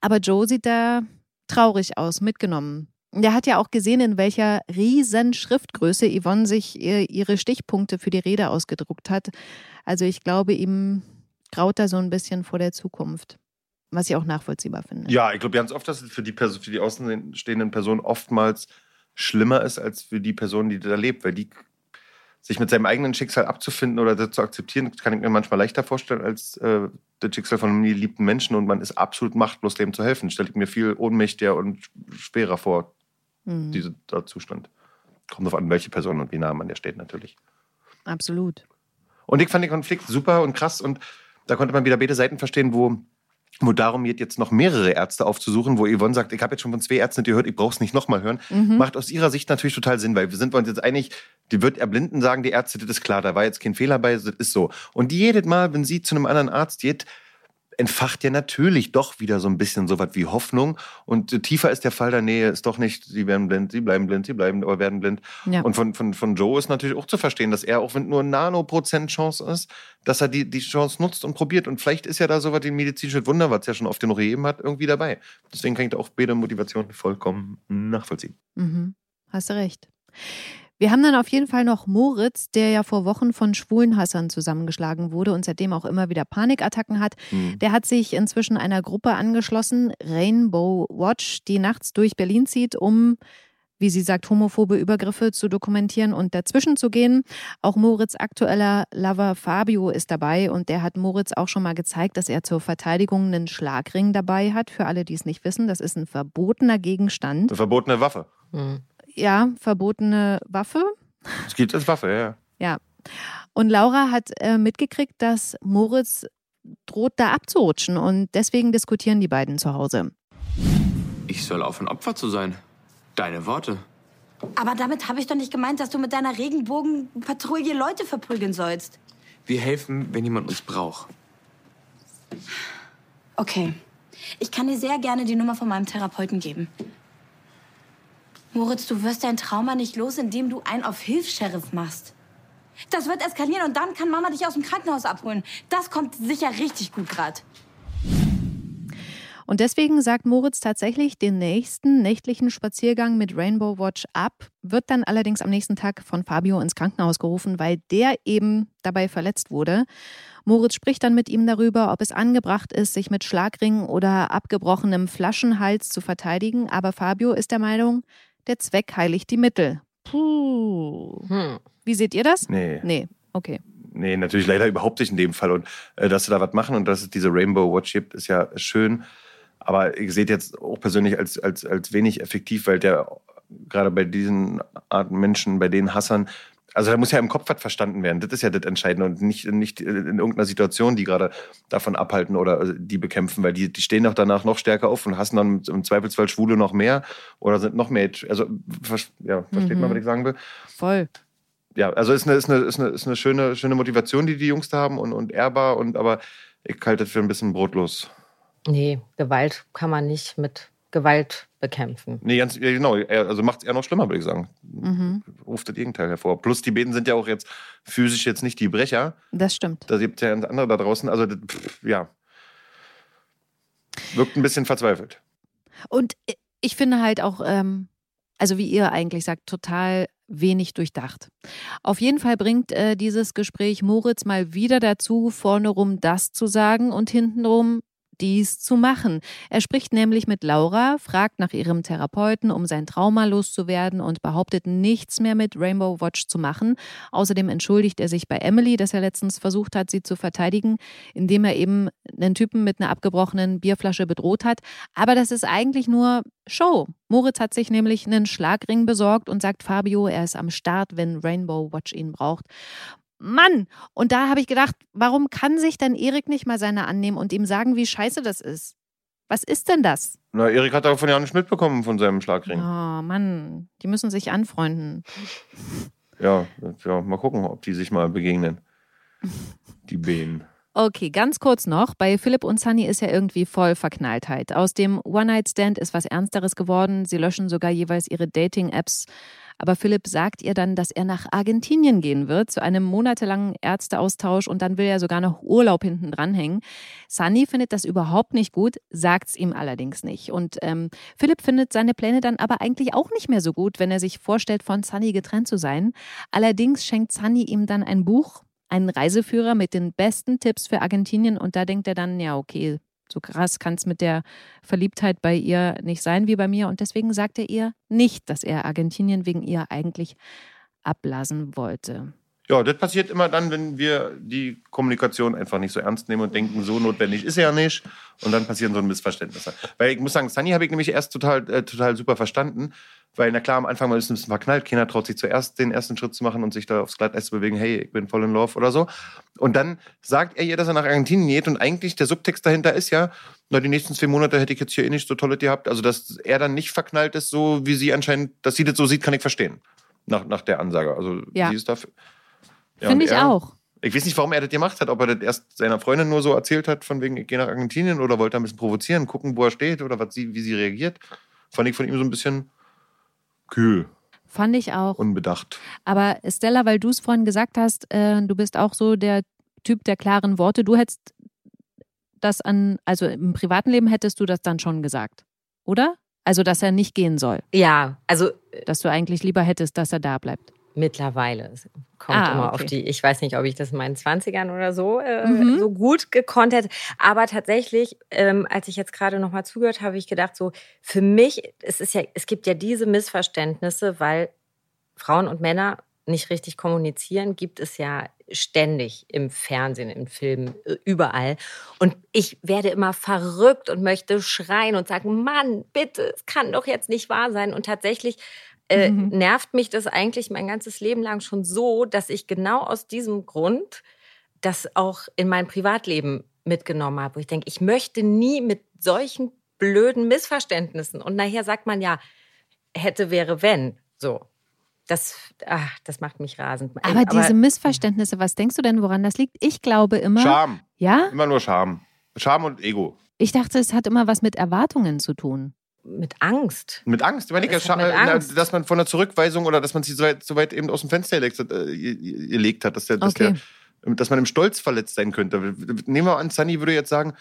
Aber Joe sieht da traurig aus, mitgenommen. Der hat ja auch gesehen, in welcher riesen Schriftgröße Yvonne sich ihre Stichpunkte für die Rede ausgedruckt hat. Also ich glaube, ihm graut da so ein bisschen vor der Zukunft. Was ich auch nachvollziehbar finde. Ja, ich glaube ganz oft, dass es für die, Person, für die außenstehenden Personen oftmals schlimmer ist als für die Person, die da lebt, weil die sich mit seinem eigenen Schicksal abzufinden oder zu akzeptieren, kann ich mir manchmal leichter vorstellen als äh, das Schicksal von einem geliebten Menschen und man ist absolut machtlos, dem zu helfen. Stelle ich mir viel ohnmächtiger und schwerer vor, mhm. dieser Zustand. Kommt darauf an, welche Person und wie nah man der steht, natürlich. Absolut. Und ich fand den Konflikt super und krass und da konnte man wieder beide Seiten verstehen, wo, wo darum geht, jetzt noch mehrere Ärzte aufzusuchen, wo Yvonne sagt, ich habe jetzt schon von zwei Ärzten gehört, ich brauche es nicht nochmal hören. Mhm. Macht aus ihrer Sicht natürlich total Sinn, weil wir sind uns jetzt einig, die wird erblinden sagen, die Ärzte, das ist klar, da war jetzt kein Fehler bei, das ist so. Und jedes Mal, wenn sie zu einem anderen Arzt geht, entfacht ja natürlich doch wieder so ein bisschen so was wie Hoffnung. Und äh, tiefer ist der Fall der Nähe, ist doch nicht, sie werden blind, sie bleiben blind, sie bleiben oder werden blind. Ja. Und von, von, von Joe ist natürlich auch zu verstehen, dass er, auch wenn nur Nanoprozent Chance ist, dass er die, die Chance nutzt und probiert. Und vielleicht ist ja da so was wie ein medizinisches Wunder, was es ja schon oft genug gegeben hat, irgendwie dabei. Deswegen kann ich da auch beide Motivationen vollkommen nachvollziehen. Mhm. Hast du recht. Wir haben dann auf jeden Fall noch Moritz, der ja vor Wochen von Schwulenhassern zusammengeschlagen wurde und seitdem auch immer wieder Panikattacken hat. Mhm. Der hat sich inzwischen einer Gruppe angeschlossen, Rainbow Watch, die nachts durch Berlin zieht, um wie sie sagt, homophobe Übergriffe zu dokumentieren und dazwischen zu gehen. Auch Moritz aktueller Lover Fabio ist dabei und der hat Moritz auch schon mal gezeigt, dass er zur Verteidigung einen Schlagring dabei hat. Für alle, die es nicht wissen, das ist ein verbotener Gegenstand. Eine verbotene Waffe. Mhm ja, verbotene Waffe. Es gibt als Waffe, ja. Ja. Und Laura hat äh, mitgekriegt, dass Moritz droht, da abzurutschen. Und deswegen diskutieren die beiden zu Hause. Ich soll aufhören, Opfer zu sein. Deine Worte. Aber damit habe ich doch nicht gemeint, dass du mit deiner Regenbogenpatrouille Leute verprügeln sollst. Wir helfen, wenn jemand uns braucht. Okay. Ich kann dir sehr gerne die Nummer von meinem Therapeuten geben. Moritz, du wirst dein Trauma nicht los, indem du einen auf Hilfs-Sheriff machst. Das wird eskalieren und dann kann Mama dich aus dem Krankenhaus abholen. Das kommt sicher richtig gut gerade. Und deswegen sagt Moritz tatsächlich den nächsten nächtlichen Spaziergang mit Rainbow Watch ab, wird dann allerdings am nächsten Tag von Fabio ins Krankenhaus gerufen, weil der eben dabei verletzt wurde. Moritz spricht dann mit ihm darüber, ob es angebracht ist, sich mit Schlagringen oder abgebrochenem Flaschenhals zu verteidigen. Aber Fabio ist der Meinung, der Zweck heiligt die Mittel. Puh. Hm. Wie seht ihr das? Nee. Nee, okay. Nee, natürlich leider überhaupt nicht in dem Fall. Und äh, dass sie da was machen und dass es diese Rainbow Watch gibt, ist ja schön. Aber ich sehe jetzt auch persönlich als, als, als wenig effektiv, weil der gerade bei diesen Arten Menschen, bei den Hassern, also da muss ja im Kopf was verstanden werden. Das ist ja das Entscheidende und nicht, nicht in irgendeiner Situation, die gerade davon abhalten oder die bekämpfen, weil die, die stehen doch danach noch stärker auf und hassen dann im Zweifelsfall Schwule noch mehr oder sind noch mehr. Also, ja, versteht mhm. man, was ich sagen will? Voll. Ja, also ist eine, ist eine, ist eine, ist eine schöne, schöne Motivation, die die Jungs da haben und, und ehrbar, und, aber ich halte das für ein bisschen brotlos. Nee, Gewalt kann man nicht mit Gewalt bekämpfen. Nee, ganz, ja, genau. Also macht es eher noch schlimmer, würde ich sagen. Mhm. Ruft das Gegenteil hervor. Plus die Beten sind ja auch jetzt physisch jetzt nicht die Brecher. Das stimmt. Da gibt es ja andere da draußen. Also, pff, ja. Wirkt ein bisschen verzweifelt. Und ich finde halt auch, ähm, also wie ihr eigentlich sagt, total wenig durchdacht. Auf jeden Fall bringt äh, dieses Gespräch Moritz mal wieder dazu, vorne rum das zu sagen und hintenrum dies zu machen. Er spricht nämlich mit Laura, fragt nach ihrem Therapeuten, um sein Trauma loszuwerden und behauptet nichts mehr mit Rainbow Watch zu machen. Außerdem entschuldigt er sich bei Emily, dass er letztens versucht hat, sie zu verteidigen, indem er eben einen Typen mit einer abgebrochenen Bierflasche bedroht hat. Aber das ist eigentlich nur Show. Moritz hat sich nämlich einen Schlagring besorgt und sagt Fabio, er ist am Start, wenn Rainbow Watch ihn braucht. Mann! Und da habe ich gedacht, warum kann sich denn Erik nicht mal seine annehmen und ihm sagen, wie scheiße das ist? Was ist denn das? Na, Erik hat davon ja nicht mitbekommen von seinem Schlagring. Oh Mann, die müssen sich anfreunden. Ja, ja, mal gucken, ob die sich mal begegnen. Die Behen. Okay, ganz kurz noch. Bei Philipp und Sunny ist ja irgendwie voll Verknalltheit. Aus dem One-Night-Stand ist was Ernsteres geworden. Sie löschen sogar jeweils ihre Dating-Apps aber Philipp sagt ihr dann, dass er nach Argentinien gehen wird, zu einem monatelangen Ärzteaustausch und dann will er sogar noch Urlaub hinten dranhängen. Sunny findet das überhaupt nicht gut, sagt es ihm allerdings nicht. Und ähm, Philipp findet seine Pläne dann aber eigentlich auch nicht mehr so gut, wenn er sich vorstellt, von Sunny getrennt zu sein. Allerdings schenkt Sunny ihm dann ein Buch, einen Reiseführer mit den besten Tipps für Argentinien und da denkt er dann, ja, okay, so krass kann es mit der Verliebtheit bei ihr nicht sein wie bei mir. Und deswegen sagt er ihr nicht, dass er Argentinien wegen ihr eigentlich abblasen wollte. Ja, das passiert immer dann, wenn wir die Kommunikation einfach nicht so ernst nehmen und denken, so notwendig ist er ja nicht. Und dann passieren so Missverständnisse. Weil ich muss sagen, Sunny habe ich nämlich erst total, äh, total super verstanden. Weil, na klar, am Anfang ist ein bisschen verknallt. Keiner traut sich zuerst den ersten Schritt zu machen und sich da aufs Glatteis zu bewegen. Hey, ich bin voll in Love oder so. Und dann sagt er ihr, dass er nach Argentinien geht. Und eigentlich der Subtext dahinter ist ja, na, die nächsten zwei Monate hätte ich jetzt hier eh nicht so tolle gehabt. Also, dass er dann nicht verknallt ist, so wie sie anscheinend, dass sie das so sieht, kann ich verstehen. Nach, nach der Ansage. Also, ja. sie ist dafür. Ja, Finde ich er, auch. Ich weiß nicht, warum er das gemacht hat. Ob er das erst seiner Freundin nur so erzählt hat, von wegen, ich gehe nach Argentinien oder wollte er ein bisschen provozieren, gucken, wo er steht oder was sie, wie sie reagiert. Fand ich von ihm so ein bisschen kühl. Fand ich auch. Unbedacht. Aber Stella, weil du es vorhin gesagt hast, äh, du bist auch so der Typ der klaren Worte. Du hättest das an, also im privaten Leben hättest du das dann schon gesagt, oder? Also, dass er nicht gehen soll. Ja, also. Dass du eigentlich lieber hättest, dass er da bleibt. Mittlerweile. Es kommt Ah, immer okay. auf die, ich weiß nicht, ob ich das in meinen 20ern oder so, äh, Mhm. so gut gekonnt hätte. Aber tatsächlich, ähm, als ich jetzt gerade nochmal zugehört habe, habe ich gedacht, so, für mich, es ist ja, es gibt ja diese Missverständnisse, weil Frauen und Männer nicht richtig kommunizieren, gibt es ja ständig im Fernsehen, im Film, äh, überall. Und ich werde immer verrückt und möchte schreien und sagen, Mann, bitte, es kann doch jetzt nicht wahr sein. Und tatsächlich äh, Mhm. nervt mich das eigentlich mein ganzes Leben lang schon so, dass ich genau aus diesem Grund das auch in mein Privatleben mitgenommen habe, wo ich denke, ich möchte nie mit solchen blöden Missverständnissen und nachher sagt man ja, hätte, wäre, wenn, so. Das, ach, das macht mich rasend. Aber, diese Missverständnisse, was denkst du denn, woran das liegt? Ich glaube immer. Scham. Ja? Immer nur Scham. Scham und Ego. Ich dachte, es hat immer was mit Erwartungen zu tun. Mit Angst. Mit Angst. Ich meine, Das Scha- Angst. dass man von der Zurückweisung oder dass man sie so weit, so weit eben aus dem Fenster gelegt hat, äh, gelegt hat dass, der, dass, Okay. der, dass man im Stolz verletzt sein könnte. Nehmen wir an, Sunny würde jetzt sagen,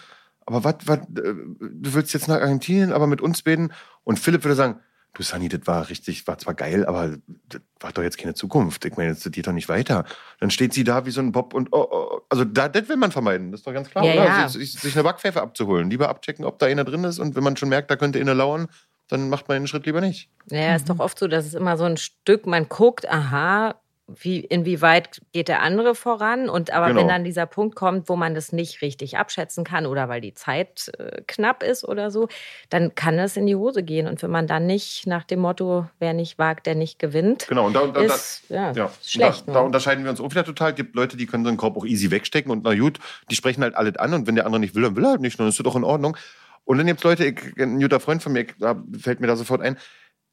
aber was, was, äh, du willst jetzt nach Argentinien, aber mit uns beten? Und Philipp würde sagen, du Sunny, das war richtig, war zwar geil, aber das war doch jetzt keine Zukunft. Ich meine, jetzt geht doch nicht weiter. Dann steht sie da wie so ein Bob und, oh, oh, also da, das will man vermeiden, das ist doch ganz klar, Ja, oder? ja. Sich, sich eine Backpfeife abzuholen. Lieber abchecken, ob da einer drin ist und wenn man schon merkt, da könnte einer lauern, dann macht man den Schritt lieber nicht. Ja, ist doch oft so, dass es immer so ein Stück, man guckt, aha, wie, inwieweit geht der andere voran? Und aber Genau. wenn dann dieser Punkt kommt, wo man das nicht richtig abschätzen kann oder weil die Zeit äh, knapp ist oder so, dann kann es in die Hose gehen. Und wenn man dann nicht nach dem Motto, wer nicht wagt, der nicht gewinnt, Genau, und da, da, ist ja, Ja, schlecht. Da, da ne? unterscheiden wir uns auch wieder total. Es gibt Leute, die können so einen Korb auch easy wegstecken und na gut, die sprechen halt alles an und wenn der andere nicht will, dann will er halt nicht, dann ist das doch in Ordnung. Und dann gibt es Leute, ich, ein guter Freund von mir, da fällt mir da sofort ein,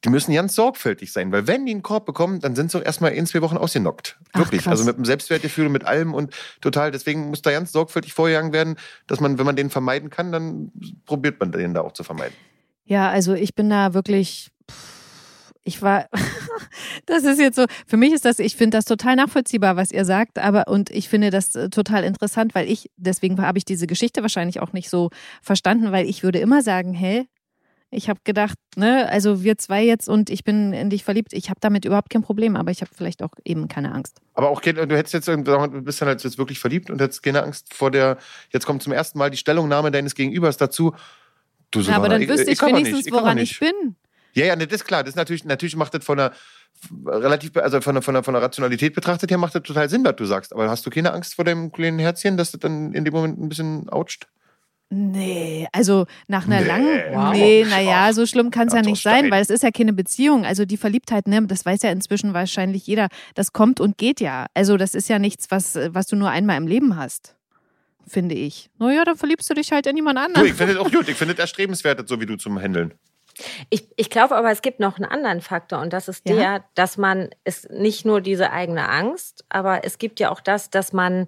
die müssen ganz sorgfältig sein, weil wenn die einen Korb bekommen, dann sind sie erstmal in zwei Wochen ausgenockt. Ach, Wirklich. krass. also mit dem Selbstwertgefühl, mit allem und total. Deswegen muss da ganz sorgfältig vorgegangen werden, dass man, wenn man den vermeiden kann, dann probiert man den da auch zu vermeiden. Ja, also ich bin da wirklich. Ich war, das ist jetzt so, für mich ist das, ich finde das total nachvollziehbar, was ihr sagt, aber und ich finde das äh, total interessant, weil ich, deswegen habe ich diese Geschichte wahrscheinlich auch nicht so verstanden, weil ich würde immer sagen, hä, Ich habe gedacht, ne, also wir zwei jetzt und ich bin in dich verliebt. Ich habe damit überhaupt kein Problem, aber ich habe vielleicht auch eben keine Angst. Aber auch, du hättest jetzt, du bist dann jetzt wirklich verliebt und hättest keine Angst vor der, jetzt kommt zum ersten Mal die Stellungnahme deines Gegenübers dazu. Du ja, aber dann wüsste ich, ich wenigstens, nicht, woran ich bin. Ja, ja, das ist klar. Das ist natürlich, natürlich macht das von der relativ, also von der, von, der, von der Rationalität betrachtet her macht das total Sinn, was du sagst. Aber hast du keine Angst vor dem kleinen Herzchen, dass das dann in dem Moment ein bisschen oucht? Nee, also nach einer nee, langen, wow. nee, naja, so schlimm kann es ja nicht sein, weil es ist ja keine Beziehung. Also die Verliebtheit, ne, das weiß ja inzwischen wahrscheinlich jeder, das kommt und geht ja. Also das ist ja nichts, was, was du nur einmal im Leben hast, finde ich. Naja, dann verliebst du dich halt in jemand anderen. Du, ich finde es auch gut, ich finde es erstrebenswert, so wie du zum Händeln. Ich, ich glaube aber, es gibt noch einen anderen Faktor und das ist ja. der, dass man es nicht nur diese eigene Angst, aber es gibt ja auch das, dass man,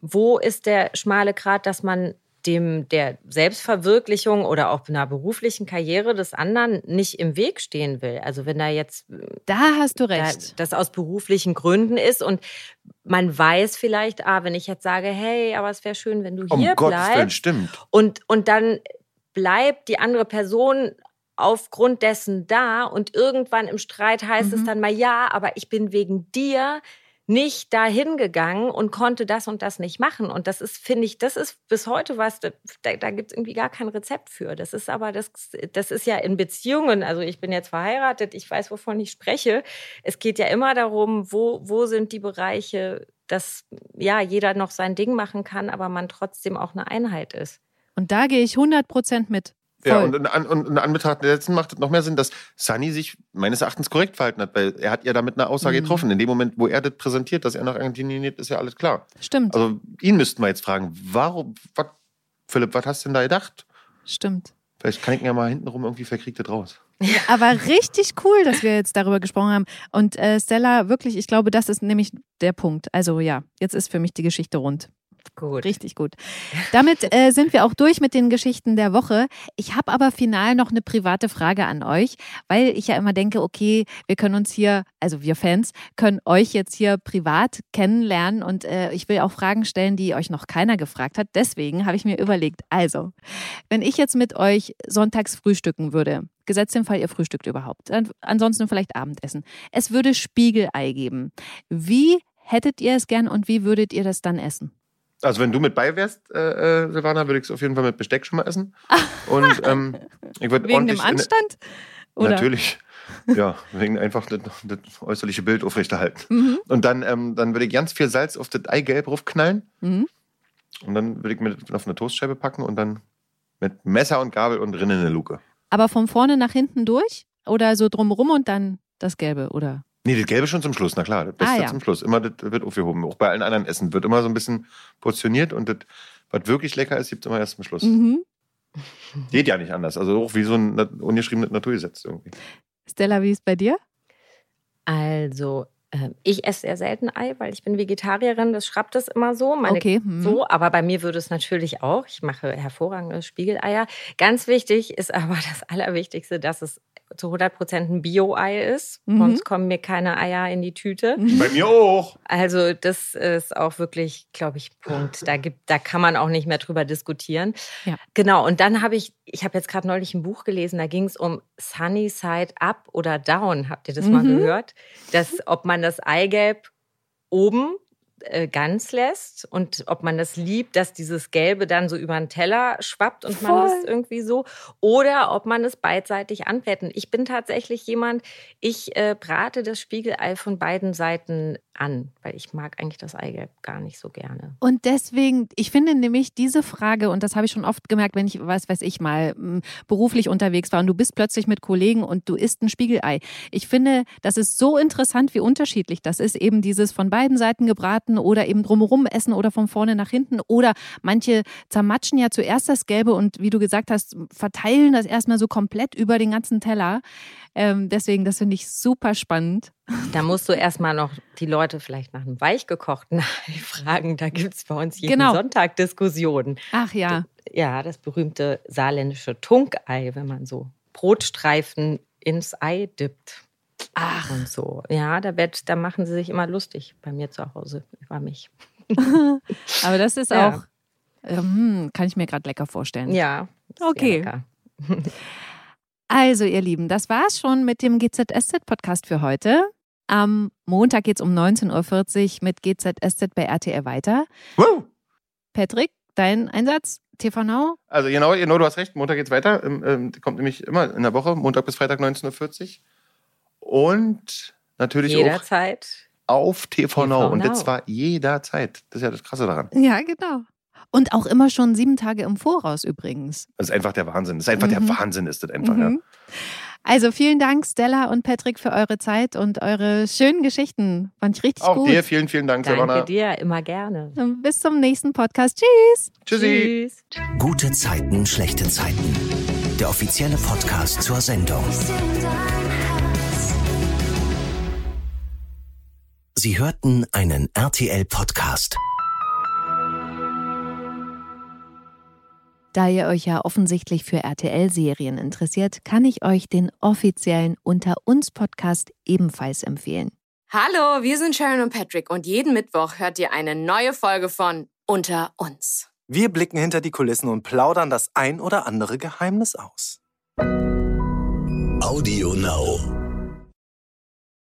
wo ist der schmale Grat, dass man dem der Selbstverwirklichung oder auch einer beruflichen Karriere des anderen nicht im Weg stehen will. Also wenn da jetzt da hast du recht, da, das aus beruflichen Gründen ist und man weiß vielleicht, ah, wenn ich jetzt sage, hey, aber es wäre schön, wenn du um hier Gottes bleibst, Willen, stimmt. und und dann bleibt die andere Person aufgrund dessen da und irgendwann im Streit heißt mhm. es dann mal ja, aber ich bin wegen dir nicht dahin gegangen und konnte das und das nicht machen. Und das ist, finde ich, das ist bis heute was, da, da gibt es irgendwie gar kein Rezept für. Das ist aber, das, das ist ja in Beziehungen, also ich bin jetzt verheiratet, ich weiß, wovon ich spreche. Es geht ja immer darum, wo, wo sind die Bereiche, dass ja jeder noch sein Ding machen kann, aber man trotzdem auch eine Einheit ist. Und da gehe ich 100 Prozent mit. Ja, und in, und in Anbetracht dessen macht es noch mehr Sinn, dass Sunny sich meines Erachtens korrekt verhalten hat, weil er hat ja damit eine Aussage mhm. getroffen. In dem Moment, wo er das präsentiert, dass er nach Argentinien geht, ist ja alles klar. Stimmt. Also ihn müssten wir jetzt fragen, warum, wat, Philipp, was hast du denn da gedacht? Stimmt. Vielleicht kann ich ihn ja mal hintenrum irgendwie verkriegt raus. Ja, aber richtig cool, dass wir jetzt darüber gesprochen haben. Und äh, Stella, wirklich, ich glaube, das ist nämlich der Punkt. Also ja, jetzt ist für mich die Geschichte rund. Gut. Richtig gut. Damit äh, sind wir auch durch mit den Geschichten der Woche. Ich habe aber final noch eine private Frage an euch, weil ich ja immer denke, okay, wir können uns hier, also wir Fans, können euch jetzt hier privat kennenlernen und äh, ich will auch Fragen stellen, die euch noch keiner gefragt hat. Deswegen habe ich mir überlegt, also, wenn ich jetzt mit euch sonntags frühstücken würde, gesetzt im Fall, ihr frühstückt überhaupt, ansonsten vielleicht Abendessen, es würde Spiegelei geben. Wie hättet ihr es gern und wie würdet ihr das dann essen? Also wenn du mit bei wärst, äh, äh, Silvana, würde ich es auf jeden Fall mit Besteck schon mal essen. Und ähm, ich würde Wegen dem Anstand? Oder? Natürlich. Ja, wegen einfach das, das äußerliche Bild aufrechterhalten. Mhm. Und dann, ähm, dann würde ich ganz viel Salz auf das Eigelb raufknallen. Mhm. Und dann würde ich mir das auf eine Toastscheibe packen und dann mit Messer und Gabel und drin in eine Luke. Aber von vorne nach hinten durch? Oder so drumrum und dann das Gelbe, oder? Nee, das Gelbe schon zum Schluss, na klar. Das Beste ah, ja. zum Schluss. Immer das wird aufgehoben. Auch bei allen anderen Essen wird immer so ein bisschen portioniert und das, was wirklich lecker ist, gibt es immer erst zum Schluss. Mhm. Geht ja nicht anders. Also auch wie so ein ungeschriebenes Naturgesetz irgendwie. Stella, wie ist bei dir? Also, ich esse sehr selten Ei, weil ich bin Vegetarierin. Das schrappt es immer so. Meine, okay. Hm. So, aber bei mir würde es natürlich auch. Ich mache hervorragende Spiegeleier. Ganz wichtig ist aber das Allerwichtigste, dass es zu 100 Prozent ein Bio-Ei ist. Mhm. Sonst kommen mir keine Eier in die Tüte. Mhm. Bei mir auch. Also das ist auch wirklich, glaube ich, Punkt. Da gibt, da kann man auch nicht mehr drüber diskutieren. Ja. Genau. Und dann habe ich, ich habe jetzt gerade neulich ein Buch gelesen. Da ging es um Sunny Side Up oder Down. Habt ihr das mhm. mal gehört? Dass ob man das Eigelb oben äh, ganz lässt und ob man das liebt, dass dieses Gelbe dann so über den Teller schwappt und Voll. man das irgendwie so oder ob man es beidseitig anbrettet. Ich bin tatsächlich jemand, ich äh, brate das Spiegelei von beiden Seiten an, weil ich mag eigentlich das Eigelb gar nicht so gerne. Und deswegen, ich finde nämlich diese Frage, und das habe ich schon oft gemerkt, wenn ich, was weiß ich mal, beruflich unterwegs war und du bist plötzlich mit Kollegen und du isst ein Spiegelei. Ich finde, das ist so interessant, wie unterschiedlich das ist. Eben dieses von beiden Seiten gebraten oder eben drumherum essen oder von vorne nach hinten. Oder manche zermatschen ja zuerst das Gelbe und wie du gesagt hast, verteilen das erstmal so komplett über den ganzen Teller. Ähm, deswegen, das finde ich super spannend. Da musst du erstmal noch die Leute vielleicht nach einem weichgekochten Ei fragen. Da gibt es bei uns jeden genau. Sonntag Diskussionen. Ach ja. Ja, das berühmte saarländische Tunkei, wenn man so Brotstreifen ins Ei dippt. Ach. Und so. Ja, da, wird, da machen sie sich immer lustig bei mir zu Hause über mich. Aber das ist ja. auch, ähm, kann ich mir gerade lecker vorstellen. Ja. Okay. Also, ihr Lieben, das war's schon mit dem GZSZ-Podcast für heute. Am Montag geht's um 19.40 Uhr mit GZSZ bei RTL weiter. Woo! Patrick, dein Einsatz? TV Now? Also genau, genau, du hast recht. Montag geht's weiter. Ähm, ähm, kommt nämlich immer in der Woche, Montag bis Freitag 19.40 Uhr. Und natürlich Jederzeit. auch auf TV, TV Now. Und Now. das zwar jederzeit. Das ist ja das Krasse daran. Ja, genau. Und auch immer schon sieben Tage im Voraus übrigens. Das ist einfach der Wahnsinn. Das ist einfach Mhm. der Wahnsinn, ist das einfach, Mhm. ja. Also vielen Dank, Stella und Patrick, für eure Zeit und eure schönen Geschichten. Fand ich richtig Auch gut. dir vielen, vielen Dank, Danke Silvana. dir, immer gerne. Und Bis zum nächsten Podcast. Tschüss. Tschüssi. Tschüss. Gute Zeiten, schlechte Zeiten. Der offizielle Podcast zur Sendung. Sie hörten einen RTL-Podcast. Da ihr euch ja offensichtlich für RTL-Serien interessiert, kann ich euch den offiziellen Unter uns Podcast ebenfalls empfehlen. Hallo, wir sind Sharon und Patrick und jeden Mittwoch hört ihr eine neue Folge von Unter uns. Wir blicken hinter die Kulissen und plaudern das ein oder andere Geheimnis aus. Audio Now.